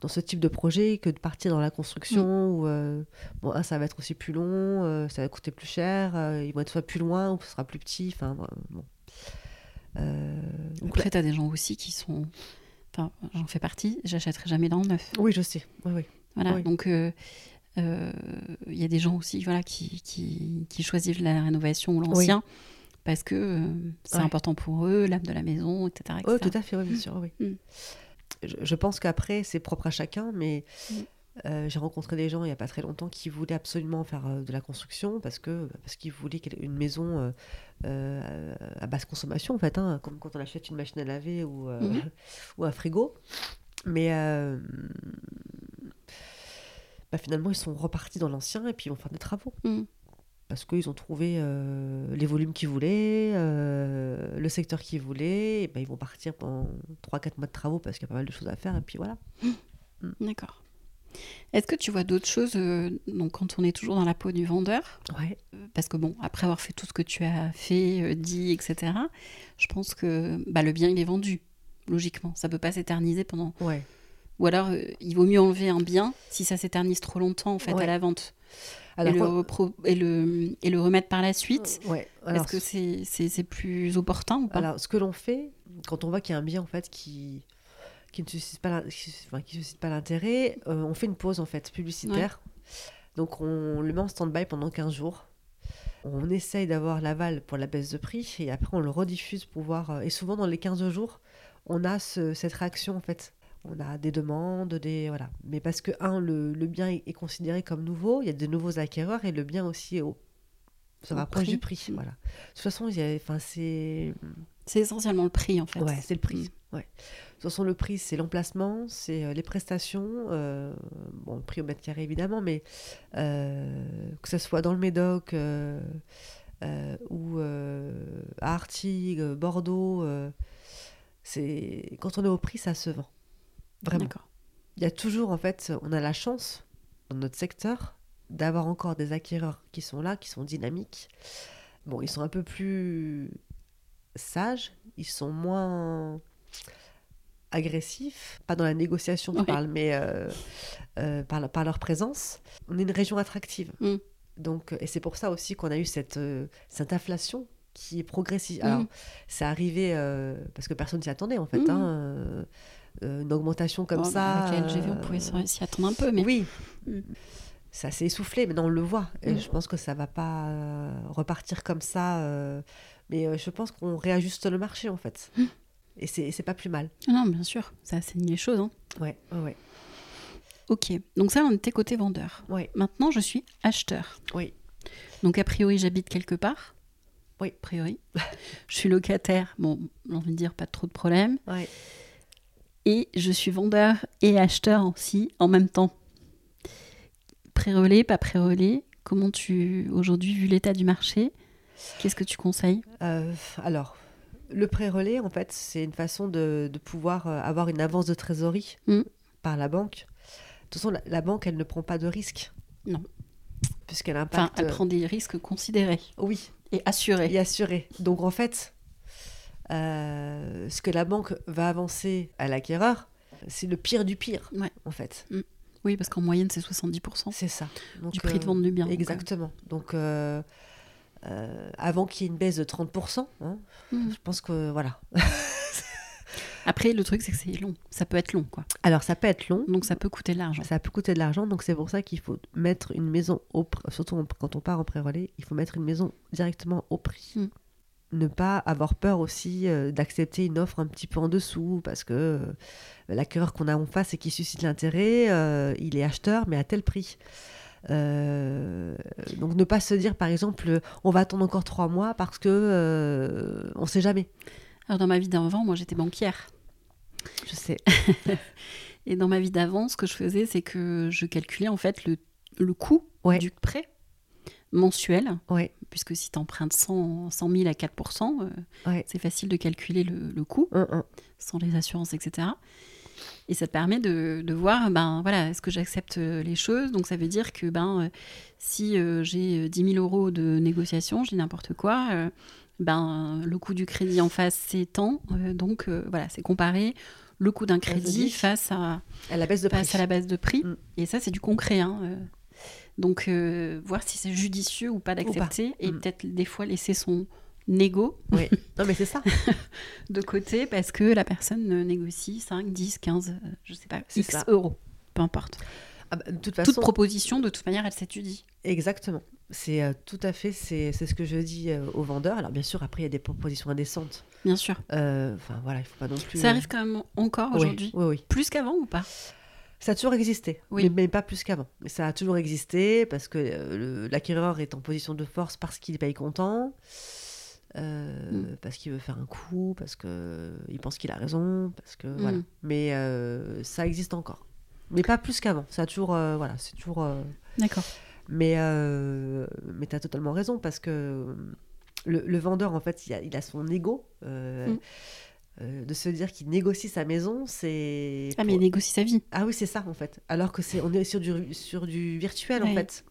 dans ce type de projet que de partir dans la construction où euh, bon un, ça va être aussi plus long euh, ça va coûter plus cher ils vont être soit plus loin ou ce sera plus petit enfin bon donc Après, tu as des gens aussi qui sont. Enfin, j'en fais partie, j'achèterai jamais dans le neuf. oui je sais oui, oui. Voilà, Oui. donc il y a des gens aussi voilà, qui, qui, qui choisissent la rénovation ou l'ancien parce que euh, c'est Ouais. important pour eux, l'âme de la maison, etc. Etc. tout à fait oui, bien sûr oui. Mm. je, je pense qu'après c'est propre à chacun mais Mm. euh, j'ai rencontré des gens il n'y a pas très longtemps qui voulaient absolument faire euh, de la construction parce que parce qu'ils voulaient une maison euh, euh, à basse consommation en fait hein, comme quand on achète une machine à laver ou, euh, Mhm. ou un frigo mais euh, bah, finalement ils sont repartis dans l'ancien et puis ils vont faire des travaux Mm. parce qu'ils ont trouvé euh, les volumes qu'ils voulaient, euh, le secteur qu'ils voulaient, et ben, ils vont partir pendant 3-4 mois de travaux parce qu'il y a pas mal de choses à faire, et puis voilà. D'accord. Est-ce que tu vois d'autres choses euh, donc quand on est toujours dans la peau du vendeur? Ouais. Parce que bon, après avoir fait tout ce que tu as fait, euh, dit, etc., je pense que bah, le bien, il est vendu, logiquement. Ça peut pas s'éterniser pendant... Ouais. Ou alors, euh, il vaut mieux enlever un bien si ça s'éternise trop longtemps, en fait, Ouais. à la vente. Alors, et, le quoi- repro- et, le, et le remettre par la suite. ouais. Alors, Est-ce que c'est plus opportun ou pas? Alors, ce que l'on fait, quand on voit qu'il y a un bien en fait qui qui ne suscite pas enfin, l'intérêt, euh, on fait une pause en fait publicitaire. Donc on le met en stand-by pendant 15 jours. On essaye d'avoir l'aval pour la baisse de prix et après on le rediffuse pour voir. euh, Et souvent dans les 15 jours, on a ce- cette réaction en fait. On a des demandes, des voilà. Mais parce que un, le, le bien est, considéré comme nouveau, il y a de nouveaux acquéreurs et le bien aussi est au, se rapproche prix. du prix. Voilà. De toute façon, il y a, enfin c'est C'est essentiellement le prix, en fait. Ouais, c'est le prix. Mm. Ouais. De toute façon, le prix, c'est l'emplacement, c'est euh, les prestations, euh, bon, le prix au mètre carré évidemment, mais euh, que ce soit dans le Médoc euh, ou à Artigues, Bordeaux, c'est quand on est au prix, ça se vend. Vraiment. Il y a toujours, en fait, on a la chance dans notre secteur d'avoir encore des acquéreurs qui sont là, qui sont dynamiques. Bon, ils sont un peu plus sages, ils sont moins agressifs, pas dans la négociation, je parle, mais euh, euh, par, leur présence. On est une région attractive. Mm. Donc, et c'est pour ça aussi qu'on a eu cette, euh, cette inflation qui est progressive. Mm. Alors, c'est arrivé parce que personne s'y attendait, en fait. Mm. hein, une augmentation comme Bon, ça. Avec la LGV, on euh, pouvait s'y attendre un peu, mais Oui. Mm. Ça s'est essoufflé, maintenant on le voit. Et Mm. je pense que ça va pas euh, repartir comme ça. euh, mais euh, je pense qu'on réajuste le marché, en fait. Mm. Et c'est pas plus mal. non, bien sûr, ça assaigne les choses. hein. Ouais, ouais. Ok, donc ça, on était côté vendeur. Ouais, Maintenant, je suis acheteur. oui. Donc, a priori, j'habite quelque part. Oui. A priori. je suis locataire. Bon, j'ai envie de dire, pas trop de problème. Ouais. Et je suis vendeur et acheteur aussi en même temps. Pré-relais, pas pré-relais. Comment tu, aujourd'hui, vu l'état du marché, qu'est-ce que tu conseilles? Euh, alors, le pré-relais, en fait, c'est une façon de, de pouvoir euh, avoir une avance de trésorerie Mm. par la banque. De toute façon, la, la banque, elle ne prend pas de risque. Non. Puisqu'elle Enfin, impacte. elle prend des risques considérés Oui, et assurés. et assuré. Donc en fait, ce que la banque va avancer à l'acquéreur, c'est le pire du pire, Ouais. en fait. Oui, parce qu'en moyenne, c'est 70% C'est ça. Donc, du prix de euh, vente du bien. donc, Exactement. Donc, euh, euh, avant qu'il y ait une baisse de 30%, hein, euh, mm. je pense que voilà. Après, le truc, c'est que c'est long. Ça peut être long, quoi. Alors, ça peut être long, Donc, ça peut coûter de l'argent. ça peut coûter de l'argent, donc c'est pour ça qu'il faut mettre une maison au surtout quand on part en pré-relais, il faut mettre une maison directement au prix. Mm. Ne pas avoir peur aussi euh, d'accepter une offre un petit peu en dessous, parce que euh, l'acquéreur qu'on a en face et qui suscite l'intérêt, euh, il est acheteur, mais à tel prix. Euh, donc ne pas se dire par exemple on va attendre encore trois mois parce que on sait jamais. Alors, dans ma vie d'avant, moi, j'étais banquière. Je sais. Et dans ma vie d'avant, ce que je faisais, c'est que je calculais, en fait, le, le coût Ouais. du prêt mensuel. Ouais. Puisque si tu empruntes 100, 100 000 à 4%, euh, Ouais. c'est facile de calculer le, le coût. Hum, hum. sans les assurances, etc. Et ça te permet de, de voir, ben voilà, est-ce que j'accepte euh, les choses Donc ça veut dire que ben euh, si euh, j'ai euh, 10 000 euros de négociation, je dis n'importe quoi, euh, ben le coût du crédit en face c'est tant, donc voilà, c'est comparer le coût d'un crédit dit. face à À la baisse de prix. à la base de prix. Mm. Et ça c'est du concret. hein. Donc euh, voir si c'est judicieux ou pas d'accepter et Mm. peut-être des fois laisser son négo Oui. Non mais c'est ça. de côté parce que la personne euh, négocie 5, 10, 15, euh, je sais pas, X ça. euros. Peu importe. Ah bah, de toute façon. Toute proposition, de toute manière, elle s'étudie. Exactement. C'est euh, tout à fait, c'est c'est ce que je dis euh, aux vendeurs. Alors bien sûr, après, il y a des propositions indécentes. Bien sûr. Euh, Enfin voilà, il faut pas non plus... Ça arrive quand même encore Oui, aujourd'hui. Oui, oui. Plus qu'avant ou pas? Ça a toujours existé, Oui. mais, mais pas plus qu'avant. Ça a toujours existé parce que euh, l'acquéreur est en position de force parce qu'il paye content, euh, Mm. parce qu'il veut faire un coup, parce qu'il pense qu'il a raison, parce que voilà. Mm. Mais euh, ça existe encore. Mais pas plus qu'avant. Ça a toujours... euh, voilà, c'est toujours... euh, D'accord. Mais, euh, mais tu as totalement raison parce que le, le vendeur, en fait, il a, il a son ego. euh, Mm. Euh, de se dire qu'il négocie sa maison, c'est. Ah, mais il négocie sa vie. Ah oui, c'est ça, en fait. Alors que c'est on est sur du, sur du virtuel, en fait.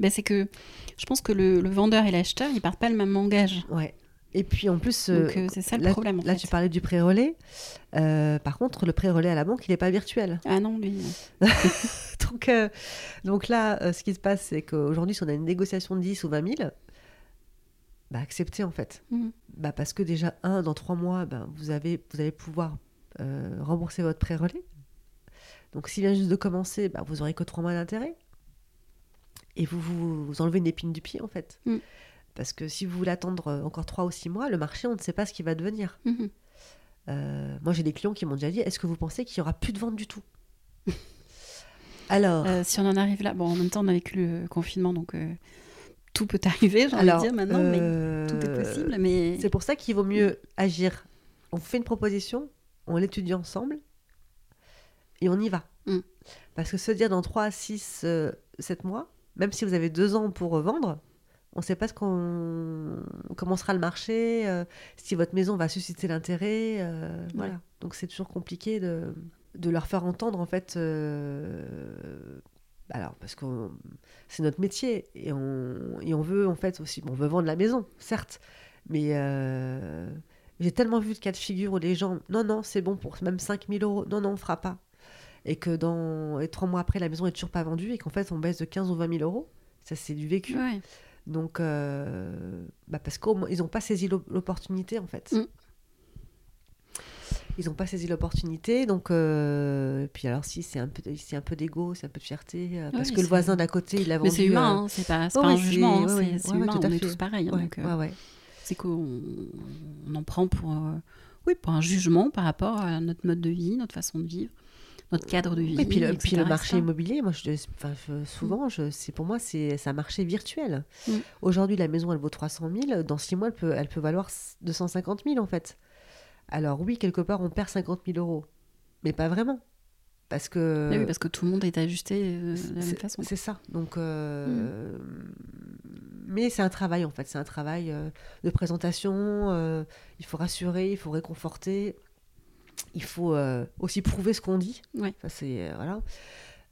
Ben, c'est que je pense que le, le vendeur et l'acheteur, ils partent pas le même langage. Ouais. Et puis, en plus. euh, Donc euh, c'est ça le là, problème. En là, fait. tu parlais du pré-relais. Euh, par contre, le pré-relais à la banque, il n'est pas virtuel. Ah non, lui. donc, euh, donc là, ce qui se passe, c'est qu'aujourd'hui, si on a une négociation de 10 ou 20 000, bah, acceptez en fait. Mhm. Bah, parce que déjà, un, dans trois mois, ben, vous, avez, vous allez pouvoir euh, rembourser votre pré-relais. Donc, s'il vient juste de commencer, bah, vous aurez que trois mois d'intérêt. Et vous, vous vous enlevez une épine du pied, en fait. Mhm. Parce que si vous voulez attendre encore trois ou six mois, le marché, on ne sait pas ce qui va devenir. Mhm. Euh, moi, j'ai des clients qui m'ont déjà dit est-ce que vous pensez qu'il y aura plus de vente du tout? Alors, Euh, si on en arrive là, bon, en même temps, on a vécu le confinement, donc euh, tout peut arriver, j'ai envie de dire maintenant, mais euh, tout est possible. Mais C'est pour ça qu'il vaut mieux agir. On fait une proposition, on l'étudie ensemble et on y va. Mm. Parce que se dire dans 3, 6, 7 mois, même si vous avez deux ans pour vendre, on ne sait pas ce qu'on... comment sera le marché, euh, si votre maison va susciter l'intérêt. euh, Voilà. Donc c'est toujours compliqué de, de leur faire entendre, en fait. euh, Alors, parce que c'est notre métier et on, et on veut, en fait, aussi. bon, on veut vendre la maison, certes, mais euh, j'ai tellement vu de cas de figure où les gens, non, non, c'est bon pour même 5000 euros, non, non, on fera pas. Et que dans et trois mois après, la maison est toujours pas vendue et qu'en fait, on baisse de 15 ou 20 000 euros. Ça, c'est du vécu. ouais. Donc, euh, bah parce qu'ils n'ont pas saisi l'op- l'opportunité, en fait. Mm. Ils n'ont pas saisi l'opportunité. Donc, euh, puis alors, si c'est un peu, c'est un peu d'ego, c'est un peu de fierté, euh, parce Oui, que le voisin d'à côté, il a vendu. Mais c'est humain, euh, hein, c'est pas, pas un jugement, hein, c'est ouais, ouais, humain, tout à on est fait. tous pareils. ouais, euh, c'est qu'on on en prend pour, oui, pour un jugement par rapport à notre mode de vie, notre façon de vivre, notre cadre de vie. Et puis le, puis le etc., marché immobilier, moi, je, enfin, je- souvent, je, c'est pour moi, c'est c'est un marché virtuel. Mm. Aujourd'hui, la maison, elle vaut 300 000. Dans six mois, elle peut, elle peut valoir 250 000, en fait. Alors oui, quelque part, on perd 50 000 euros. Mais pas vraiment. Parce que... Ah oui, parce que tout le monde est ajusté euh, de la même façon. C'est ça. Donc, euh, mais c'est un travail en fait. C'est un travail euh, de présentation. euh, il faut rassurer, il faut réconforter. Il faut aussi prouver ce qu'on dit. Ouais. Ça c'est voilà.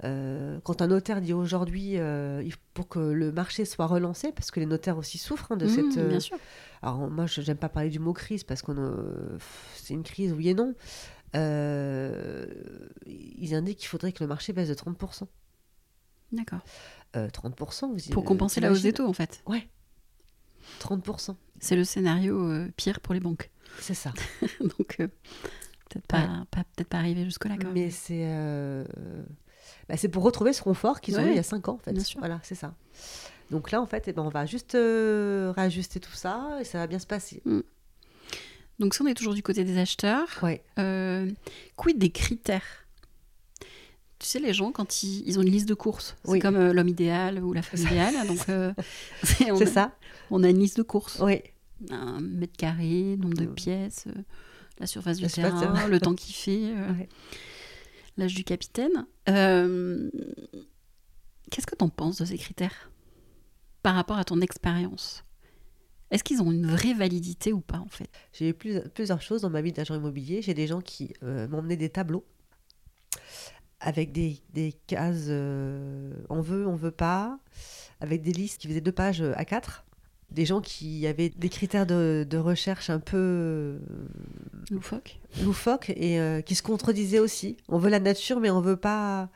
Euh, quand un notaire dit aujourd'hui, euh, pour que le marché soit relancé, parce que les notaires aussi souffrent hein, de Mmh, cette. euh, Bien sûr. alors moi, je n'aime pas parler du mot crise parce qu'on c'est une crise, oui et non. Euh, ils indiquent qu'il faudrait que le marché baisse de 30%. D'accord. Euh, 30%, vous Pour euh, compenser la hausse des taux, en fait. 30%, C'est le scénario euh, pire pour les banques. c'est ça. Donc, euh, peut-être pas, pas- peut-être pas arriver jusque-là, quand même. Mais c'est euh, bah, c'est pour retrouver ce confort qu'ils ont eu il y a 5 ans, en fait. bien sûr. Voilà, c'est ça. Donc là, en fait, eh ben, on va juste euh, réajuster tout ça et ça va bien se passer. Donc, si on est toujours du côté des acheteurs, Ouais. euh, quid des critères? Tu sais, les gens, quand ils, ils ont une liste de courses, c'est comme euh, l'homme idéal ou la femme idéale. Donc, euh, c'est- ça on a une liste de courses. Oui. Un mètre carré, nombre de Mm. pièces, la surface du terrain, le temps qu'il fait, Ouais. L'âge du capitaine. Euh, Qu'est-ce que tu en penses de ces critères par rapport à ton expérience? Est-ce qu'ils ont une vraie validité ou pas en fait? J'ai eu plus- plusieurs choses dans ma vie d'agent immobilier. J'ai des gens qui euh, m'emmenaient des tableaux avec des, des cases euh, on veut, on veut pas, avec des listes qui faisaient deux pages à quatre. Des gens qui avaient des critères de, de recherche un peu euh, Loufoque. loufoques et euh, qui se contredisaient aussi. On veut la nature, mais on veut pas.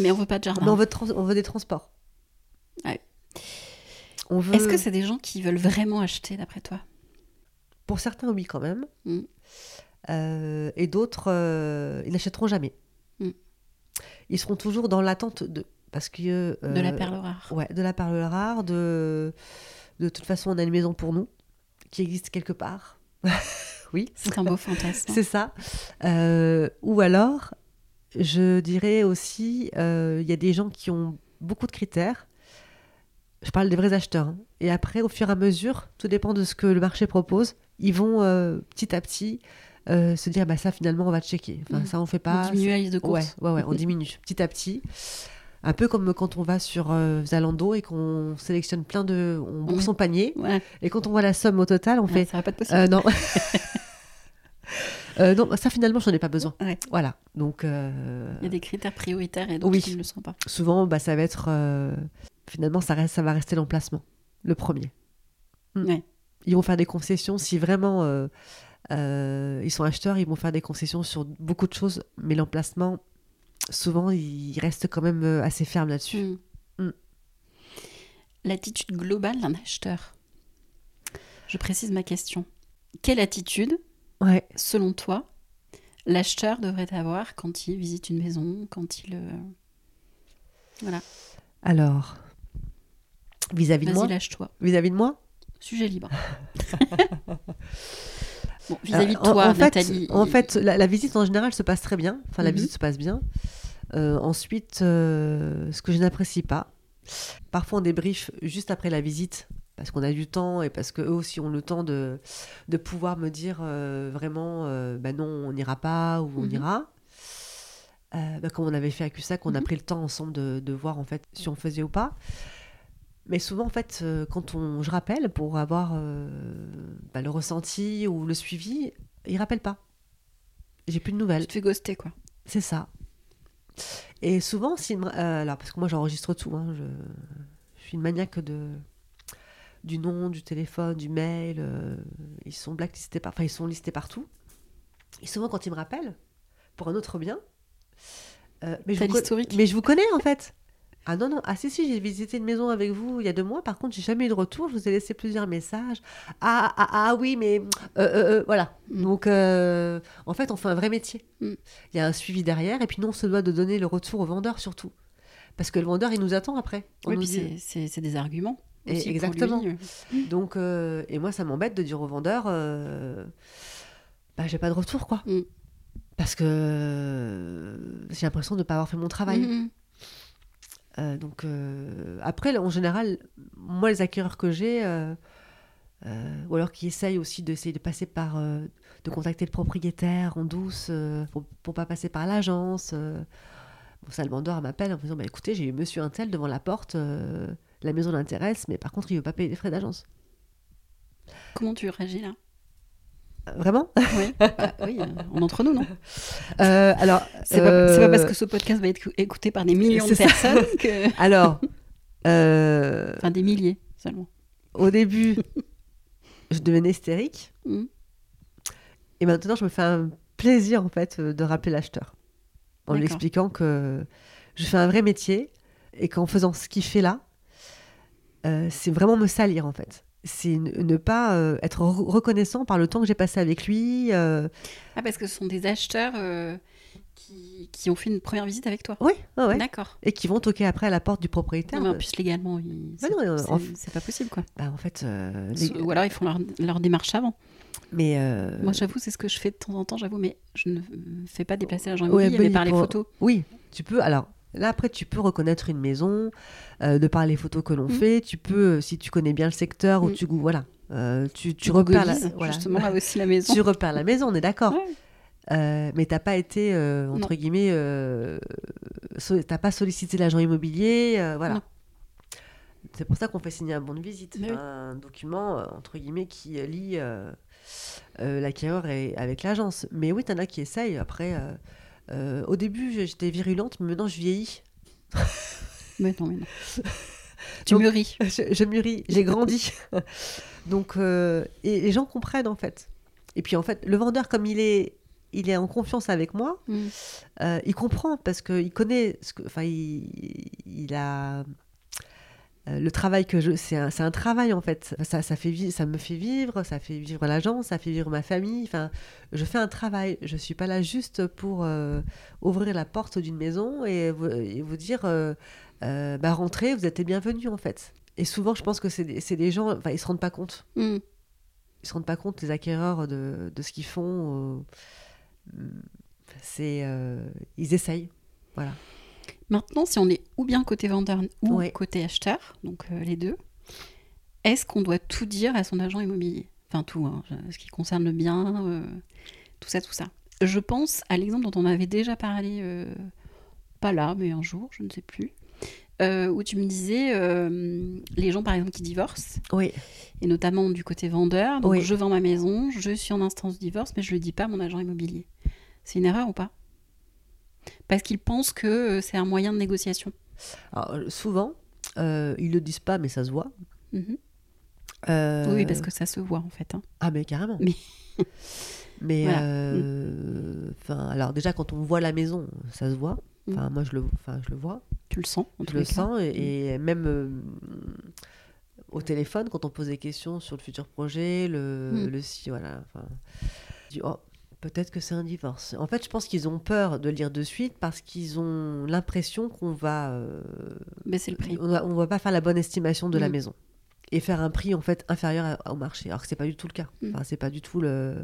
Mais on veut pas de jardin. Mais on veut, trans- on veut des transports. Veut. Est-ce que c'est des gens qui veulent vraiment acheter d'après toi? Pour certains, oui, quand même. Mm. Euh, et d'autres, euh, ils n'achèteront jamais. Mm. Ils seront toujours dans l'attente de. Parce que. De la perle rare. Ouais, de la perle rare. De, de toute façon, on a une maison pour nous, qui existe quelque part. oui, C'est un beau fantasme. c'est ça. Euh, ou alors, je dirais aussi, euh, il y a des gens qui ont beaucoup de critères. Je parle des vrais acheteurs. hein. Et après, au fur et à mesure, tout dépend de ce que le marché propose, ils vont euh, petit à petit euh, se dire, bah ça finalement, on va checker. Enfin, Mm. ça, on fait On pas. diminue la liste de Ouais, courses. ouais, ouais, on diminue petit à petit. Un peu comme quand on va sur euh, Zalando et qu'on sélectionne plein de. On bourre Mhm. son panier. Ouais, Et quand on voit la somme au total, on ouais, fait. ça va pas être possible. Euh, non. Euh, non, ça finalement, j'en ai pas besoin. Ouais. Voilà. Donc, Il y a des critères prioritaires et d'autres Oui. qui ne le sont pas. souvent, bah, ça va être. finalement, ça, reste, ça va rester l'emplacement, le premier. Mm. Ouais. Ils vont faire des concessions si vraiment ils sont acheteurs, ils vont faire des concessions sur beaucoup de choses, mais l'emplacement, souvent, il reste quand même euh, assez ferme là-dessus. Mm. Mm. L'attitude globale d'un acheteur. Je précise ma question. Quelle attitude, Ouais. selon toi, l'acheteur devrait avoir quand il visite une maison, quand il... euh, Voilà, Alors, vis-à-vis de moi, vas-y, lâche-toi. vis-à-vis de moi, Sujet libre. bon, vis-à-vis de Euh, en- fait, Nathalie. En fait, la, la visite en général se passe très bien. Enfin, la Mhm. visite se passe bien. Euh, ensuite, euh, ce que je n'apprécie pas, parfois on débrief juste après la visite parce qu'on a du temps et parce qu'eux aussi ont le temps de, de pouvoir me dire euh, vraiment, euh, bah non, on n'ira pas ou on Mhm. ira. Euh, bah, comme on avait fait à Cussac, on a Mhm. pris le temps ensemble de, de voir en fait si on faisait ou pas. Mais souvent, en fait, euh, quand on, je rappelle pour avoir euh, bah, le ressenti ou le suivi, ils rappellent pas. J'ai plus de nouvelles. Tu te fais ghoster, quoi. C'est ça. Et souvent, si, euh, alors parce que moi j'enregistre tout, hein, je, je suis une maniaque de du nom, du téléphone, du mail. euh, ils sont blacklistés, par, enfin ils sont listés partout. Et souvent, quand ils me rappellent pour un autre bien, je mais je vous connais en fait. Ah non, non, ah si, si, j'ai visité une maison avec vous il y a deux mois, par contre, j'ai jamais eu de retour, je vous ai laissé plusieurs messages. Ah, ah, ah oui, mais euh, euh, euh, voilà. Mm. Donc, euh, en fait, on fait un vrai métier. Mm. Il y a un suivi derrière, et puis nous, on se doit de donner le retour au vendeur surtout. Parce que le vendeur, il nous attend après. On Oui, nous puis dit- c'est- des arguments. Aussi exactement. lui. Donc, et moi, ça m'embête de dire au vendeur, bah, j'ai pas de retour, quoi. Mm. Parce que j'ai l'impression de ne pas avoir fait mon travail. Euh, donc, euh, après, en général, moi, les acquéreurs que j'ai, euh, ou alors qui essayent aussi d'essayer de passer par, de contacter le propriétaire en douce pour, pour pas passer par l'agence. Bon, ça, le vendeur m'appelle en me disant bah, écoutez, j'ai eu monsieur un tel devant la porte, la maison l'intéresse, mais par contre, il veut pas payer les frais d'agence. Comment tu réagis là? Vraiment? Oui, Bah oui, euh, on entre nous, non? Euh, Alors, C'est pas, parce euh, que ce podcast va être écouté par des millions de ça. personnes que. Alors, euh, Enfin, des milliers seulement. au début, je devenais hystérique. Mhm. Et maintenant, je me fais un plaisir, en fait, de rappeler l'acheteur. En lui expliquant que je fais un vrai métier et qu'en faisant ce qu'il fait là, c'est vraiment me salir, en fait. C'est ne, pas euh, être re- reconnaissant par le temps que j'ai passé avec lui. euh, Ah, parce que ce sont des acheteurs euh, qui, qui ont fait une première visite avec toi. Oui, ouais, ouais. D'accord. Et qui vont toquer après à la porte du propriétaire. Non, mais en plus, légalement, ils- Bah c'est en- pas possible, quoi. Bah, en fait, les- Ou alors, ils font leur, leur démarche avant. mais Moi, j'avoue, c'est ce que je fais de temps en temps, j'avoue, mais je ne fais pas déplacer l'agent Ouais, immobilier, bah, mais par les photos. Oui, tu peux. Alors là, après, tu peux reconnaître une maison euh, de par les photos que l'on Mm. fait. Tu peux, euh, si tu connais bien le secteur, ou Mm. tu voilà, euh, tu, tu repères la, voilà. justement, là aussi, la maison. tu repères la maison. On est d'accord. Ouais. Euh, mais t'as pas été entre guillemets, so- t'as pas sollicité l'agent immobilier, voilà. C'est pour ça qu'on fait signer un bon de visite, oui. un document entre guillemets qui lie l'acquéreur avec l'agence. Mais oui, t'en as qui essayent. Après, euh, au début, j'étais virulente, mais maintenant je vieillis. Mais non, mais non. Tu Donc- mûris. je, je mûris, j'ai grandi. Donc, euh, et les gens comprennent en fait. Et puis en fait, le vendeur, comme il est, il est en confiance avec moi, Mm. euh, il comprend parce qu'il connaît ce que, enfin, il, il a le travail que je, c'est un, c'est un travail en fait. Ça, ça fait ça me fait vivre, ça fait vivre l'agence, ça fait vivre ma famille. Enfin, je fais un travail. Je suis pas là juste pour euh, ouvrir la porte d'une maison et vous, et vous dire, euh, euh, bah rentrez, vous êtes les bienvenus en fait. Et souvent, je pense que c'est des, c'est des gens, enfin, ils se rendent pas compte. Mm. Ils se rendent pas compte les acquéreurs de, de ce qu'ils font. euh, c'est, euh, ils essayent. Voilà. Maintenant, si on est ou bien côté vendeur ou Ouais. côté acheteur, donc euh, les deux, est-ce qu'on doit tout dire à son agent immobilier? Enfin, tout, hein, ce qui concerne le bien, euh, tout ça, tout ça. Je pense à l'exemple dont on avait déjà parlé, euh, pas là, mais un jour, je ne sais plus, où tu me disais les gens, par exemple, qui divorcent, Oui. et notamment du côté vendeur. Donc, Oui. je vends ma maison, je suis en instance de divorce, mais je ne le dis pas à mon agent immobilier. C'est une erreur ou pas? Parce qu'ils pensent que euh, c'est un moyen de négociation. Alors, euh, souvent, euh, ils le disent pas, mais ça se voit. Mhm. Oui, parce que ça se voit en fait. hein. Ah, mais carrément. Mais- Mais, Voilà. euh, alors déjà, quand on voit la maison, ça se voit. Mm. Moi, je le, enfin, je le vois. Tu le sens en Je le sens. Et, et même euh, au téléphone, quand on pose des questions sur le futur projet, le, Mm. le si, voilà. Enfin, je dis, oh, peut-être que c'est un divorce. En fait, je pense qu'ils ont peur de le dire de suite parce qu'ils ont l'impression qu'on va, euh, Baisser le prix. on va, on va pas faire la bonne estimation de la Mm. maison et faire un prix en fait inférieur à- au marché. Alors que c'est pas du tout le cas. Mm. Enfin, c'est pas du tout le.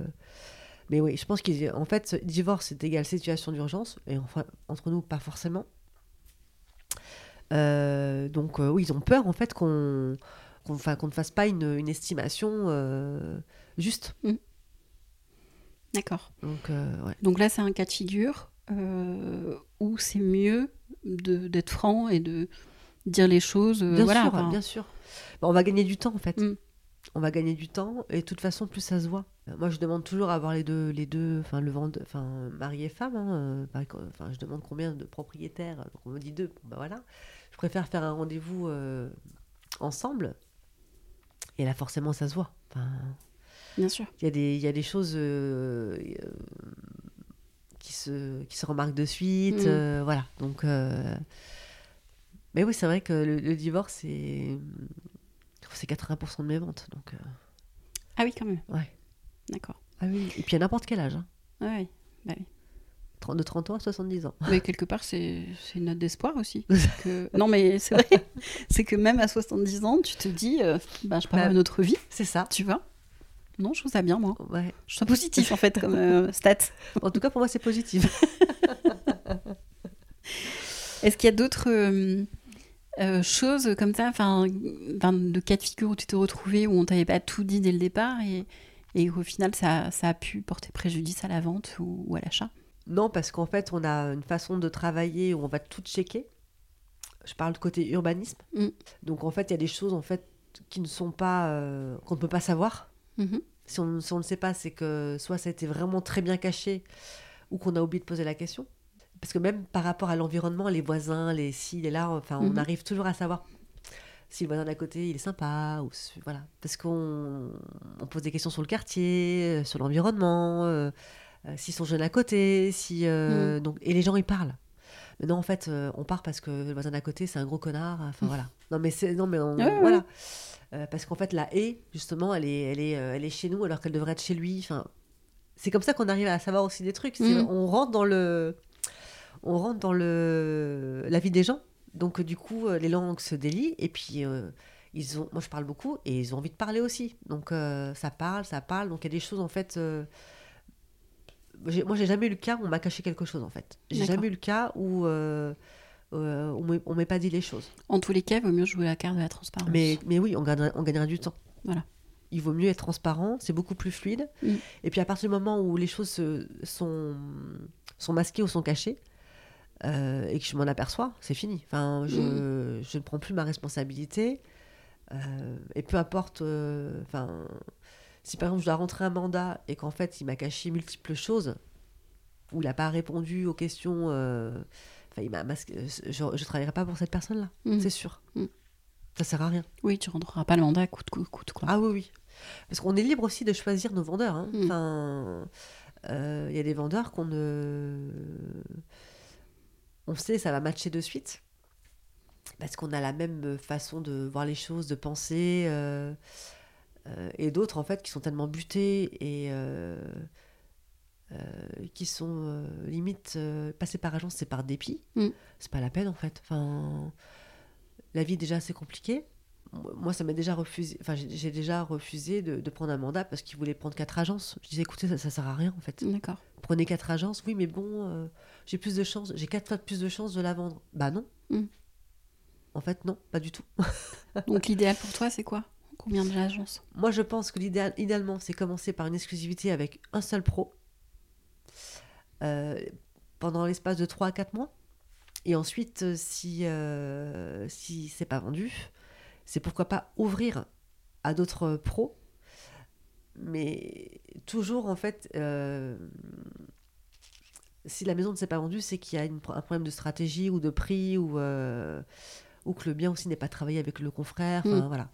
Mais oui, je pense qu'en fait, ce divorce c'est égal situation d'urgence et enfin entre nous pas forcément. Euh, donc euh, oui, ils ont peur en fait qu'on qu'on ne fasse pas une, une estimation euh, juste. D'accord. Donc euh, ouais. Donc là, c'est un cas de figure euh, où c'est mieux de- d'être franc et de dire les choses. euh, Bien voilà, sûr, enfin, bien sûr. On va gagner du temps en fait. Mm. On va gagner du temps et de toute façon plus ça se voit. Moi je demande toujours à avoir les deux, les deux, enfin le vendeur, enfin mari et femme. hein, Enfin je demande combien de propriétaires. Donc on me dit deux. Bon, bah voilà. Je préfère faire un rendez-vous euh, ensemble. Et là forcément ça se voit. Enfin, Bien sûr. il y a des, il y a des choses euh, euh, qui se, qui se remarquent de suite. Mm. euh, voilà. Donc, euh, mais oui, c'est vrai que le, le divorce, c'est, c'est 80% de mes ventes. Donc, Ah oui, quand même. ouais. D'accord. Ah oui. Et puis à n'importe quel âge. hein. Ah oui. Bah oui. 30 de 30 ans à 70 ans. Mais quelque part, c'est c'est une note d'espoir aussi. Que... Non, mais c'est vrai. c'est que même à 70 ans, tu te dis, euh, bah, je peux avoir Bah, une autre vie, C'est ça. tu vois. Non, je trouve ça bien, moi. Ouais. Je trouve ça positif, en fait, comme euh, stat. En tout cas, pour moi, c'est positif. Est-ce qu'il y a d'autres euh, euh, choses comme ça, enfin, de cas de figure où tu t'es retrouvé, où on t'avait pas tout dit dès le départ et, et au final, ça, ça a pu porter préjudice à la vente ou, ou à l'achat? Non, parce qu'en fait, on a une façon de travailler où on va tout checker. Je parle de côté urbanisme. Mm. Donc, en fait, il y a des choses en fait qui ne sont pas, euh, qu'on ne peut pas savoir. Mhm. Si on, si ne sait pas, c'est que soit ça a été vraiment très bien caché ou qu'on a oublié de poser la question. Parce que même par rapport à l'environnement, les voisins, les ci, les là, enfin, on Mhm. arrive toujours à savoir si le voisin d'à côté il est sympa ou si- voilà. Parce qu'on on pose des questions sur le quartier, euh, sur l'environnement, euh, euh, s'ils sont jeunes à côté, si Mhm. euh, donc et les gens ils parlent. Mais non, en fait, euh, on part parce que le voisin d'à côté c'est un gros connard. Enfin voilà. Non mais c'est non mais on- Ouais, ouais, voilà. Euh, parce qu'en fait la haie justement elle est elle est euh, elle est chez nous alors qu'elle devrait être chez lui. Enfin c'est comme ça qu'on arrive à savoir aussi des trucs. Mhm. On rentre dans le, on rentre dans le la vie des gens. Donc du coup, euh, les langues se délient et puis euh, ils ont, moi je parle beaucoup et ils ont envie de parler aussi. Donc euh, ça parle, ça parle. Donc il y a des choses en fait. euh, moi j'ai jamais eu le cas où on m'a caché quelque chose en fait. J'ai jamais eu le cas où euh, on m'est- on m'ait pas dit les choses. En tous les cas, il vaut mieux jouer la carte de la transparence. Mais, mais oui, on gagnerait, on gagnerait du temps. Voilà. Il vaut mieux être transparent, c'est beaucoup plus fluide. Mm. Et puis à partir du moment où les choses se- sont, sont masquées ou sont cachées, euh, et que je m'en aperçois, c'est fini. Enfin, je, Mm. je ne prends plus ma responsabilité. euh, et peu importe, enfin, si par exemple je dois rentrer un mandat et qu'en fait il m'a caché multiples choses, ou il n'a pas répondu aux questions, il m'a masqué, je ne travaillerai pas pour cette personne-là, Mhm. c'est sûr. Mm. Ça sert à rien. Oui, tu rendras pas le mandat coûte coûte, coûte quoi. Ah oui, oui. Parce qu'on est libre aussi de choisir nos vendeurs. hein. Mm. Enfin, euh, il y a des vendeurs qu'on ne... On sait ça va matcher de suite. Parce qu'on a la même façon de voir les choses, de penser. euh, euh, et d'autres, en fait, qui sont tellement butés et euh, euh, qui sont euh, limite euh, passés par agence, c'est par dépit. Mm. C'est pas la peine, en fait. Enfin, la vie est déjà assez compliquée moi, ça m'est déjà refusé. Enfin, j'ai déjà refusé de, de prendre un mandat parce qu'ils voulaient prendre quatre agences. Je disais, écoutez, ça, ça sert à rien en fait. D'accord. Prenez quatre agences, oui, mais bon, euh, j'ai plus de chances, j'ai quatre fois plus de chances de la vendre. Bah non. Mm. En fait, non, pas du tout. Donc l'idéal pour toi, c'est quoi? Combien de Moi, je pense que l'idéal, idéalement, c'est commencer par une exclusivité avec un seul pro euh, pendant l'espace de 3 à 4 mois. Et ensuite, euh, si, euh, si c'est pas vendu, c'est pourquoi pas ouvrir à d'autres pros. Mais toujours, en fait, euh, si la maison ne s'est pas vendue, c'est qu'il y a une- un problème de stratégie ou de prix ou, euh, ou que le bien aussi n'est pas travaillé avec le confrère. Enfin, Mm. voilà.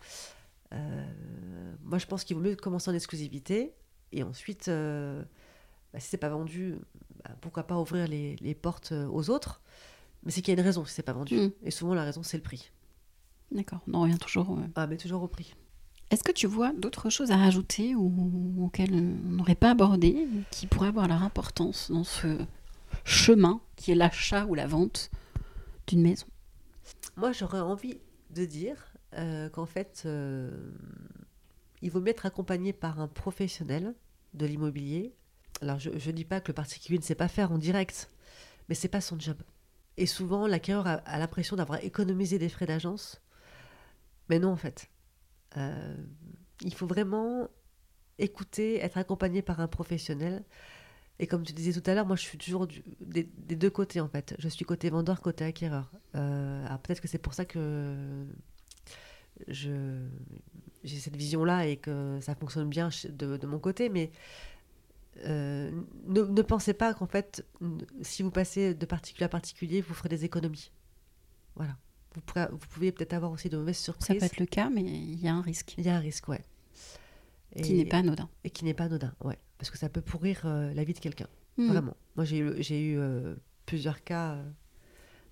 Euh, moi, je pense qu'il vaut mieux commencer en exclusivité et ensuite, euh, bah, si c'est pas vendu, bah, pourquoi pas ouvrir les, les portes euh, aux autres. Mais c'est qu'il y a une raison si c'est pas vendu. Mm. Et souvent, la raison, c'est le prix. D'accord. On en revient toujours. euh. Ah, mais toujours au prix. Est-ce que tu vois d'autres choses à rajouter ou auxquelles on n'aurait pas abordé, qui pourraient avoir leur importance dans ce chemin qui est l'achat ou la vente d'une maison? Moi, j'aurais envie de dire euh, qu'en fait, euh, il vaut mieux être accompagné par un professionnel de l'immobilier. Alors, je ne dis pas que le particulier ne sait pas faire en direct, mais c'est pas son job. Et souvent, l'acquéreur a, l'impression d'avoir économisé des frais d'agence, mais non, en fait. Euh, il faut vraiment écouter, être accompagné par un professionnel. Et comme tu disais tout à l'heure, moi je suis toujours du- des, des deux côtés en fait. Je suis côté vendeur, côté acquéreur. Euh, alors peut-être que c'est pour ça que j'ai cette vision-là et que ça fonctionne bien de, de mon côté, mais euh, ne, ne pensez pas qu'en fait, si vous passez de particulier à particulier, vous ferez des économies. Voilà. Vous, pourrez- vous pouvez peut-être avoir aussi de mauvaises Ça surprises. peut être le cas, mais il y a un risque Il y a un risque, ouais. qui Et- n'est pas anodin. et qui n'est pas anodin, ouais. Parce que ça peut pourrir euh, la vie de quelqu'un, Hmm. vraiment. Moi, j'ai eu, euh, plusieurs cas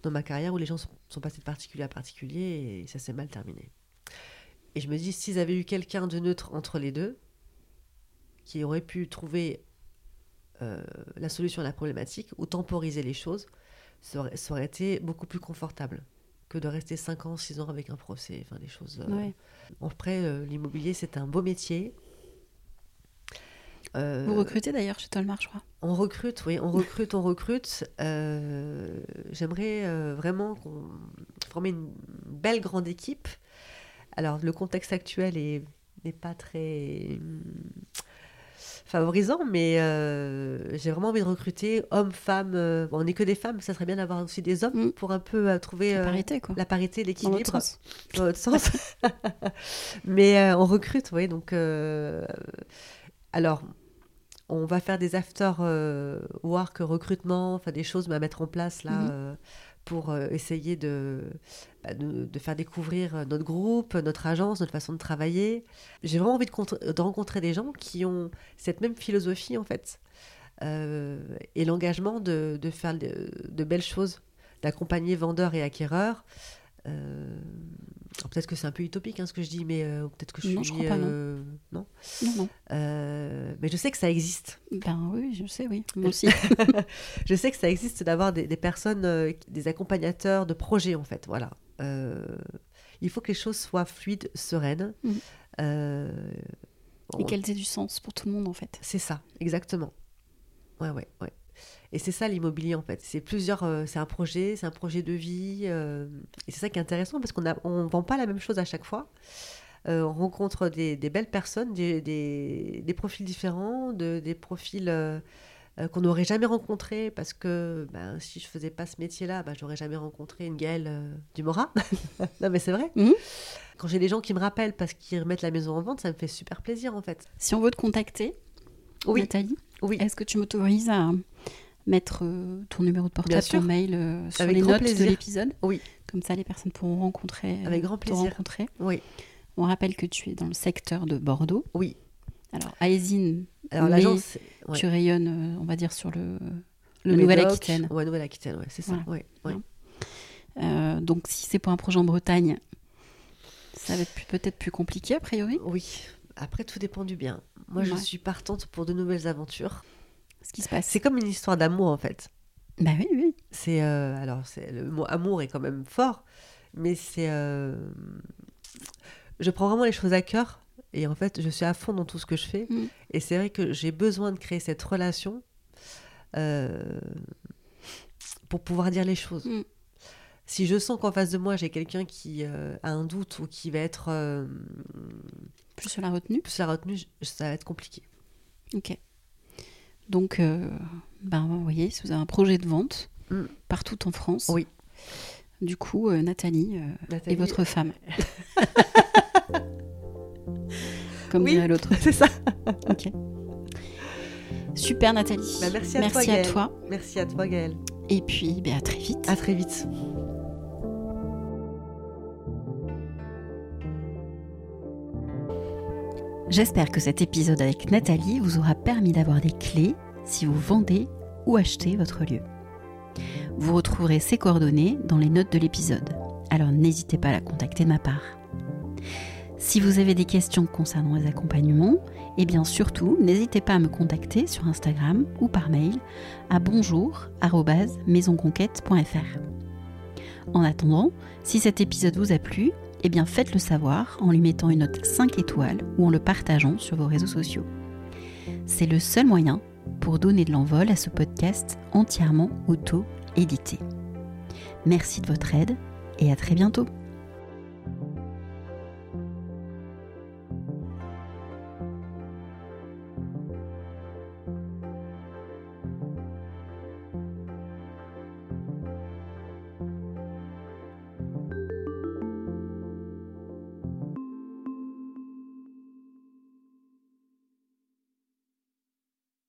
dans ma carrière où les gens sont, sont passés de particulier à particulier et ça s'est mal terminé. Et je me dis, s'ils avaient eu quelqu'un de neutre entre les deux, qui aurait pu trouver euh, la solution à la problématique ou temporiser les choses, ça aurait, ça aurait été beaucoup plus confortable que de rester 5 ans, 6 ans avec un procès, enfin des choses... euh, Ouais. Après, euh, l'immobilier, c'est un beau métier. Euh, Vous recrutez d'ailleurs chez Tolmar, je crois. on recrute, oui, on recrute, on recrute. J'aimerais vraiment qu'on former une belle grande équipe. Alors, le contexte actuel est- n'est pas très favorisant, mais euh, j'ai vraiment envie de recruter hommes, femmes. euh, bon, on n'est que des femmes, ça serait bien d'avoir aussi des hommes Mm. pour un peu euh, trouver La parité, quoi. la parité, Dans l'équilibre dans l'autre sens. Mais on recrute, oui. Donc, euh, Alors, on va faire des after work recrutement, enfin des choses à mettre en place là Mhm. Euh, pour euh, essayer de, bah, de, de faire découvrir notre groupe, notre agence, notre façon de travailler. J'ai vraiment envie de, contre- de rencontrer des gens qui ont cette même philosophie en fait euh, et l'engagement de, de faire de belles choses, d'accompagner vendeurs et acquéreurs. Euh, peut-être que c'est un peu utopique hein, ce que je dis, mais euh, peut-être que je Non, suis je crois pas, non. euh, non. Non, non. Mais je sais que ça existe. Ben oui, je sais, oui. Moi aussi. Je sais que ça existe d'avoir des, des personnes, des accompagnateurs de projets en fait. Voilà. Il faut que les choses soient fluides, sereines. Mhm. Et qu'elles aient du sens pour tout le monde, en fait. C'est ça, exactement. Ouais, ouais, ouais. Et c'est ça l'immobilier en fait. C'est plusieurs, euh, c'est un projet, c'est un projet de vie. euh, et c'est ça qui est intéressant parce qu'on ne on vend pas la même chose à chaque fois. Euh, on rencontre des, des belles personnes, des, des- des profils différents, de- des profils qu'on n'aurait jamais rencontrés parce que ben, si je faisais pas ce métier-là, ben, j'aurais jamais rencontré une Gaëlle du Mora. non mais c'est vrai. Mhm. Quand j'ai des gens qui me rappellent parce qu'ils remettent la maison en vente, ça me fait super plaisir en fait. Si on veut te contacter, Oui. Nathalie, Oui. est-ce que tu m'autorises à mettre euh, ton numéro de portable, ton mail euh, sur Avec les notes de l'épisode Oui. Comme ça, les personnes pourront rencontrer. euh, Avec grand te plaisir. rencontrer. Oui, On rappelle que tu es dans le secteur de Bordeaux. oui. Alors, à Mais l'agence, ouais. tu rayonnes, on va dire, sur le, le Nouvelle-Aquitaine. Ouais, Nouvelle-Aquitaine, ouais, c'est ça. Voilà. Ouais. Euh, donc, si c'est pour un projet en Bretagne, ça va être peut-être plus compliqué, a priori. Oui. Après, tout dépend du bien. Moi, je suis partante pour de nouvelles aventures. Ce qui se passe. C'est comme une histoire d'amour, en fait. Bah oui, oui. C'est euh, alors, c'est le mot amour est quand même fort, mais c'est. euh, je prends vraiment les choses à cœur et en fait, je suis à fond dans tout ce que je fais. Mm. Et c'est vrai que j'ai besoin de créer cette relation euh, pour pouvoir dire les choses. Mm. Si je sens qu'en face de moi, j'ai quelqu'un qui a un doute ou qui va être Plus sur la retenue. plus la retenue, ça va être compliqué. Ok. Donc, euh, ben, vous voyez, si vous avez un projet de vente Mm. partout en France, Oui. du coup, euh, Nathalie, euh, Nathalie, est votre femme. Comme Oui. dirait l'autre. c'est ça. Ok. Super, Nathalie. Bah, merci à toi, Merci à Gaëlle. toi. Merci à toi, Gaëlle. Et puis, ben, à très vite. À très vite. J'espère que cet épisode avec Nathalie vous aura permis d'avoir des clés si vous vendez ou achetez votre lieu. Vous retrouverez ses coordonnées dans les notes de l'épisode, alors n'hésitez pas à la contacter de ma part. Si vous avez des questions concernant les accompagnements, et bien surtout, n'hésitez pas à me contacter sur Instagram ou par mail à bonjour@maisonconquête.fr. En attendant, si cet épisode vous a plu, eh bien faites-le savoir en lui mettant une note 5 étoiles ou en le partageant sur vos réseaux sociaux. C'est le seul moyen pour donner de l'envol à ce podcast entièrement auto-édité. Merci de votre aide et à très bientôt.